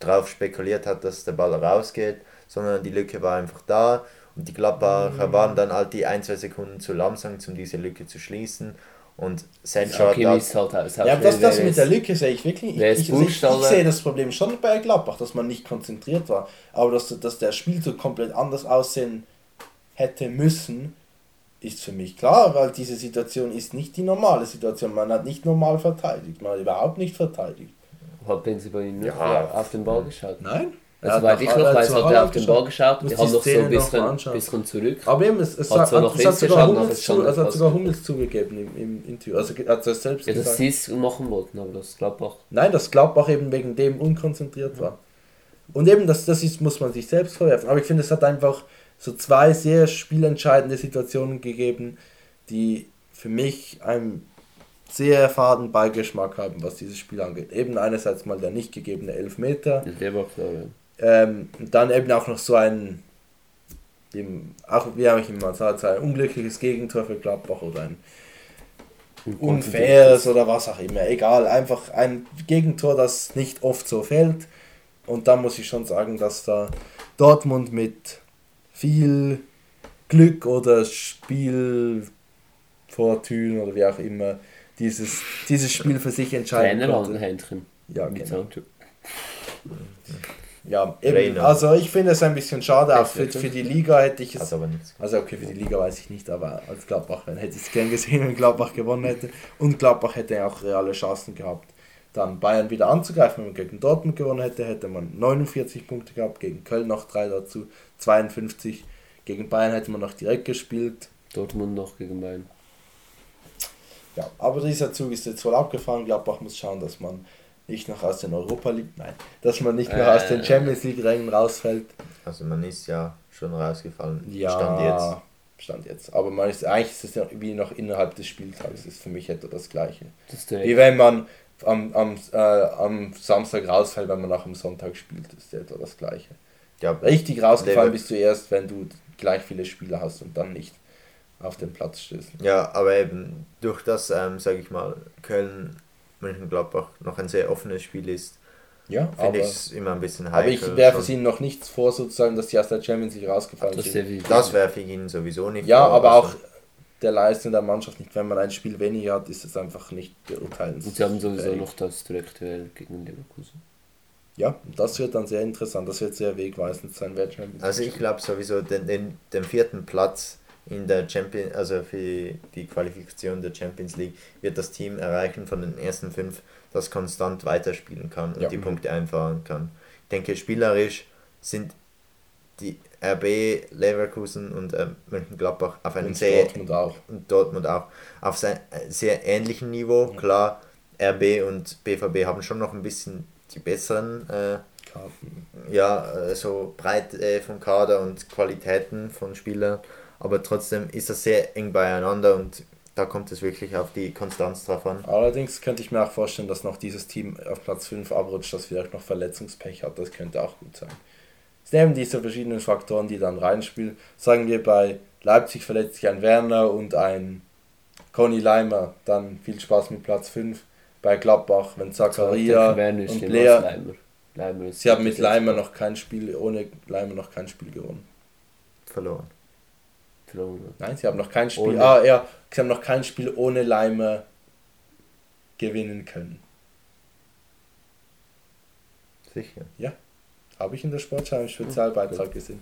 drauf spekuliert hat, dass der Ball rausgeht, sondern die Lücke war einfach da und die Gladbacher mhm. waren dann halt die ein, zwei Sekunden zu langsam, um diese Lücke zu schließen und Sancho okay, hat halt, halt, halt Ja, das, das mit der Lücke sehe ich wirklich. Ich, ich, ich, ich, sehe das Problem schon bei Gladbach, dass man nicht konzentriert war. Aber dass, dass der Spielzug komplett anders aussehen hätte müssen, ist für mich klar, weil diese Situation ist nicht die normale Situation. Man hat nicht normal verteidigt, man hat überhaupt nicht verteidigt. Hat Benzema nicht ja. auf den Ball geschaut? Nein. Also, soweit ich noch weiß, hat er auf den Ball geschaut, er hat noch so ein bisschen, bisschen zurück. Aber eben, es, es hat, hat, hat, hat, sogar Hummels, zu, also hat sogar Hummels zugegeben im, im Interview. Also hat er selbst ja, dass sie es machen wollten, aber das Gladbach. Nein, dass Gladbach eben wegen dem unkonzentriert war. Und eben, das, das ist, muss man sich selbst verwerfen. Aber ich finde, es hat einfach so zwei sehr spielentscheidende Situationen gegeben, die für mich einen sehr faden Beigeschmack haben, was dieses Spiel angeht. Eben einerseits mal der nicht gegebene Elfmeter. Der war klar, ja ähm, dann eben auch noch so ein, dem, auch wie habe ich immer gesagt, ein unglückliches Gegentor für Gladbach oder ein unfaires oder was auch immer. Egal, einfach ein Gegentor, das nicht oft so fällt. Und da muss ich schon sagen, dass da Dortmund mit viel Glück oder Spielfortune oder wie auch immer dieses, dieses Spiel für sich entscheiden Trainer konnte. Ja, genau. Ja, eben, also ich finde es ein bisschen schade, auch für, für die Liga hätte ich es. Also, also okay, für die Liga weiß ich nicht, aber als Gladbach hätte ich es gern gesehen, wenn Gladbach gewonnen hätte. Und Gladbach hätte auch reale Chancen gehabt, dann Bayern wieder anzugreifen. Wenn man gegen Dortmund gewonnen hätte, hätte man 49 Punkte gehabt, gegen Köln noch drei dazu, 52. Gegen Bayern hätte man noch direkt gespielt. Dortmund noch gegen Bayern. Ja, aber dieser Zug ist jetzt wohl abgefahren. Gladbach muss schauen, dass man nicht noch aus den Europa League, nein, dass man nicht mehr äh, aus den Champions League Rängen rausfällt. Also man ist ja schon rausgefallen. Ja, Stand jetzt. Stand jetzt. Aber man ist, eigentlich ist es ja wie noch innerhalb des Spieltages, ist für mich etwa das Gleiche. Das wie wenn man am, am, äh, am Samstag rausfällt, wenn man nach dem Sonntag spielt, ist etwa das Gleiche. Ja, Richtig rausgefallen bist du erst, wenn du gleich viele Spieler hast und dann nicht auf den Platz stößt. Ja, aber eben durch das, ähm, sage ich mal, Köln Mönchengladbach noch ein sehr offenes Spiel ist, ja, finde ich es immer ein bisschen heikel. Aber ich werfe es ihnen noch nichts vor, sozusagen, dass die aus der Champions League rausgefallen das sind. Das werfe ich ihnen sowieso nicht ja, vor. Ja, aber also auch der Leistung der Mannschaft nicht. Wenn man ein Spiel weniger hat, ist es einfach nicht beurteilen. Und sie haben sowieso noch das Direktduell gegen Leverkusen. Ja, das wird dann sehr interessant. Das wird sehr wegweisend sein, wer Champions Also ich glaube sowieso, den, den, den vierten Platz in der Champions, also für die Qualifikation der Champions League wird das Team erreichen von den ersten fünf, das konstant weiterspielen kann und ja. die Punkte einfahren kann. Ich denke, spielerisch sind die RB, Leverkusen und äh, Mönchengladbach auf einem und sehr Dortmund auch. Und Dortmund auch auf sehr, sehr ähnlichen Niveau. Ja. Klar, RB und BVB haben schon noch ein bisschen die besseren äh, Karten. Ja, äh, so Breite von Kader und Qualitäten von Spielern aber trotzdem ist das sehr eng beieinander und da kommt es wirklich auf die Konstanz drauf an. Allerdings könnte ich mir auch vorstellen, dass noch dieses Team auf Platz 5 abrutscht, das vielleicht noch Verletzungspech hat. Das könnte auch gut sein. Es nehmen diese verschiedenen Faktoren, die dann reinspielen. Sagen wir bei Leipzig verletzt sich ein Werner und ein Conny Leimer, dann viel Spaß mit Platz 5. Bei Gladbach, wenn Zakaria und Blair. Leimer. Leimer Sie haben mit Leimer noch kein Spiel, ohne Leimer noch kein Spiel gewonnen. Verloren verloren. Nein, sie haben noch kein Spiel. Ohne. Ah, ja, sie haben noch kein Spiel ohne Leimer gewinnen können. Sicher. Ja. Habe ich in der Sportschau einen Spezialbeitrag ja, gesehen.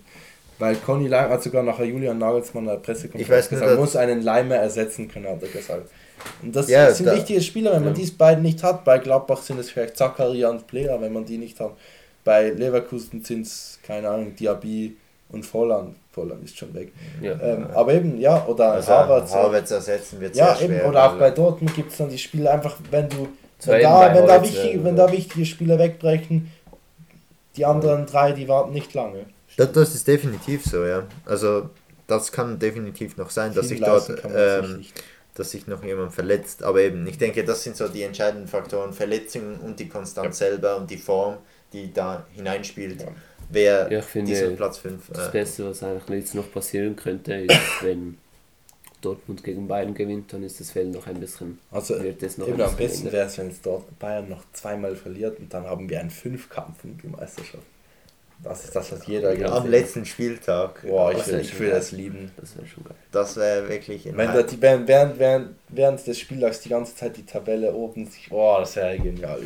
Weil Conny Leimer hat sogar nachher Julian Nagelsmann in der Pressekonferenz gesagt, muss einen Leimer ersetzen können, hat er gesagt. Und das ja, sind da, wichtige Spieler, wenn man ja. diese beiden nicht hat. Bei Gladbach sind es vielleicht Zakaria und Player, wenn man die nicht hat. Bei Leverkusen sind es, keine Ahnung, Diaby und Volland. Volland ist schon weg. Ja. Ähm, aber eben, ja, oder also Harvards. Harvards ersetzen wird ja, sehr eben, schwer. Oder auch bei Dortmund gibt es dann die Spiele einfach, wenn du wenn da, wenn, da wichtige, wenn da wichtige Spieler wegbrechen, die anderen drei, die warten nicht lange. Das, das ist definitiv so, ja. Also das kann definitiv noch sein, dass sich dort ähm, dass sich noch jemand verletzt. Aber eben, ich denke, das sind so die entscheidenden Faktoren, Verletzungen und die Konstanz ja. selber und die Form, die da hineinspielt. Ja wer ja, finde, diesen Platz 5. Äh, das Beste, was eigentlich jetzt noch passieren könnte, ist, wenn Dortmund gegen Bayern gewinnt, dann ist das Feld noch ein bisschen. Also wird es noch eben am besten wäre es, wenn es dort Bayern noch zweimal verliert und dann haben wir einen Fünfkampf in der Meisterschaft. Das ist das, was jeder ja, Am letzten Spieltag. Boah, ich, will, ich will das lieben. Das wäre schon geil. Das wäre wirklich. Wenn da die, während, während, während des Spieltags die ganze Zeit die Tabelle oben sich. Boah, das wäre genial.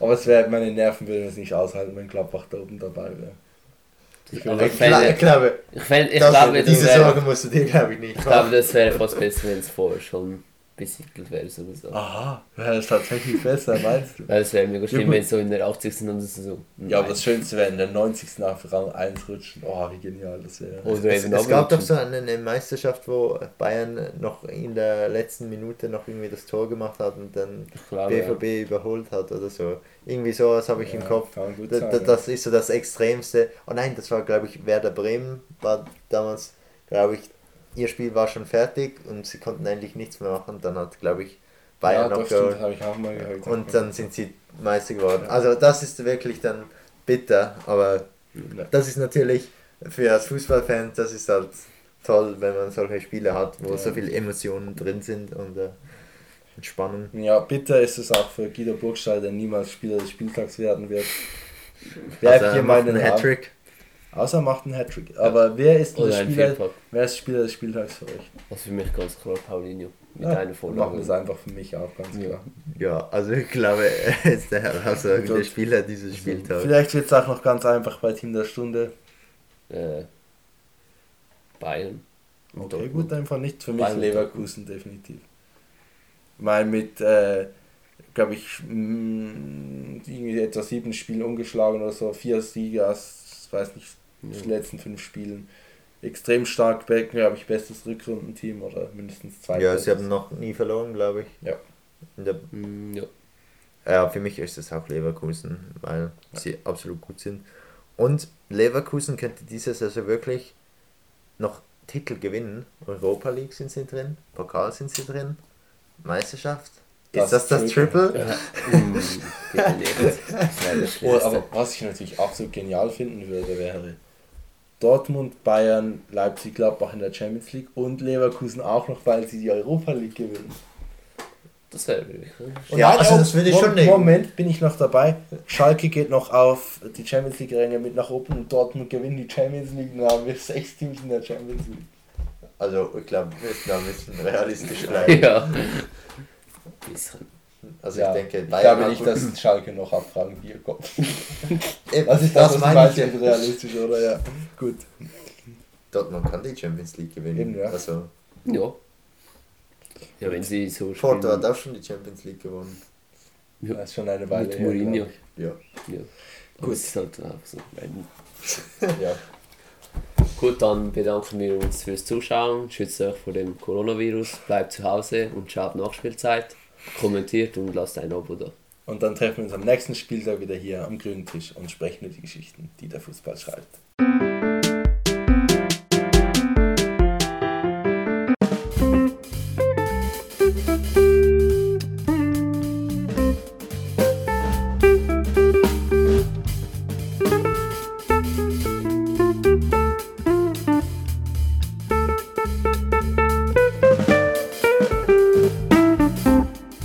Aber es wäre, meine Nerven würden es nicht aushalten, wenn Gladbach da oben dabei wäre. Ich, will ich, ich glaube, ich, glaube, diese Sorge musst du dir, glaube ich, nicht Ich glaube, das wäre fast besser, wenn es vorher schon besiegelt wäre, sowieso. Aha, wäre es tatsächlich besser, meinst du? Weil es wäre mega schlimm, ja, wenn es so in der 80. und so. Ja, aber das Schönste wäre in der 90. auf Rang 1 rutschen. Oh, wie genial das wäre. Es, es gab doch so eine, eine, Meisterschaft, wo Bayern noch in der letzten Minute noch irgendwie das Tor gemacht hat und dann glaube, BVB ja. überholt hat oder so. Irgendwie sowas habe ich ja, im Kopf. Da, sein, das ist so das Extremste. Oh nein, das war, glaube ich, Werder Bremen, war damals, glaube ich, ihr Spiel war schon fertig und sie konnten eigentlich nichts mehr machen. Dann hat, glaube ich, Bayern ja, noch geholt. ich auch mal gehört. Und dann sind sie Meister geworden. Also das ist wirklich dann bitter, aber das ist natürlich für als Fußballfan, das ist halt toll, wenn man solche Spiele hat, wo ja. so viele Emotionen drin sind und äh, Entspannung. Ja, bitter ist es auch für Guido Burgstall, der niemals Spieler des Spieltags werden wird. Wer also, hier meinen Hattrick? Außer er macht einen Hattrick. Aber ja. wer ist der Spieler, wer ist Spieler des Spieltags für euch? Also für mich ganz klar Paulinho. Mit ja, einer Vorlage. Machen das einfach für mich auch ganz klar. Ja, also ich glaube, er ist der herausragende Spieler dieses Spieltags. Vielleicht wird es auch noch ganz einfach bei Team der Stunde. Äh, Bayern. Okay, Dortmund. gut, einfach nicht. Für mich Bayern Leverkusen definitiv. Weil mit, äh, glaube ich, mh, mm, irgendwie etwa sieben Spielen ungeschlagen oder so, vier Siege aus, weiß nicht, ja. den letzten fünf Spielen. Extrem stark, glaube ich, bestes Rückrundenteam oder mindestens zwei. Ja, sie haben noch nie verloren, glaube ich. Ja. Der, mm, ja. Ja, für mich ist es auch Leverkusen, weil ja. sie absolut gut sind. Und Leverkusen könnte diese Saison wirklich noch Titel gewinnen. Europa League sind sie drin, Pokal sind sie drin, Meisterschaft. Das ist das das Triple? Ja. oh, aber was ich natürlich absolut genial finden würde, wäre Dortmund, Bayern, Leipzig, Gladbach in der Champions League und Leverkusen auch noch, weil sie die Europa League gewinnen. Das wäre wirklich. Ja, also das würde ich schon nehmen. Moment bin ich noch dabei. Schalke geht noch auf die Champions League Ränge mit nach oben und Dortmund gewinnt die Champions League. Dann haben wir sechs Teams in der Champions League. Also ich glaube, wir müssen da ein bisschen realistisch bleiben. ja. Also ja, ich denke, ich glaube nicht, dass Schalke noch auf Rang 4 kommt. also ich das, das meine ich ja. realistisch, oder? Ja, gut. Dortmund kann die Champions League gewinnen. Eben, ja. Also, ja. Ja, wenn sie so spielen. Porto hat auch schon die Champions League gewonnen. Ja. Das ist schon eine Weile Mit Mourinho. Ja. ja. Gut. Das ist halt auch so. ja. Gut, dann bedanken wir uns fürs Zuschauen. Schützt euch vor dem Coronavirus, bleibt zu Hause und schaut Nachspielzeit. Kommentiert und lasst ein Abo da. Und dann treffen wir uns am nächsten Spieltag wieder hier am grünen Tisch und sprechen über die Geschichten, die der Fußball schreibt.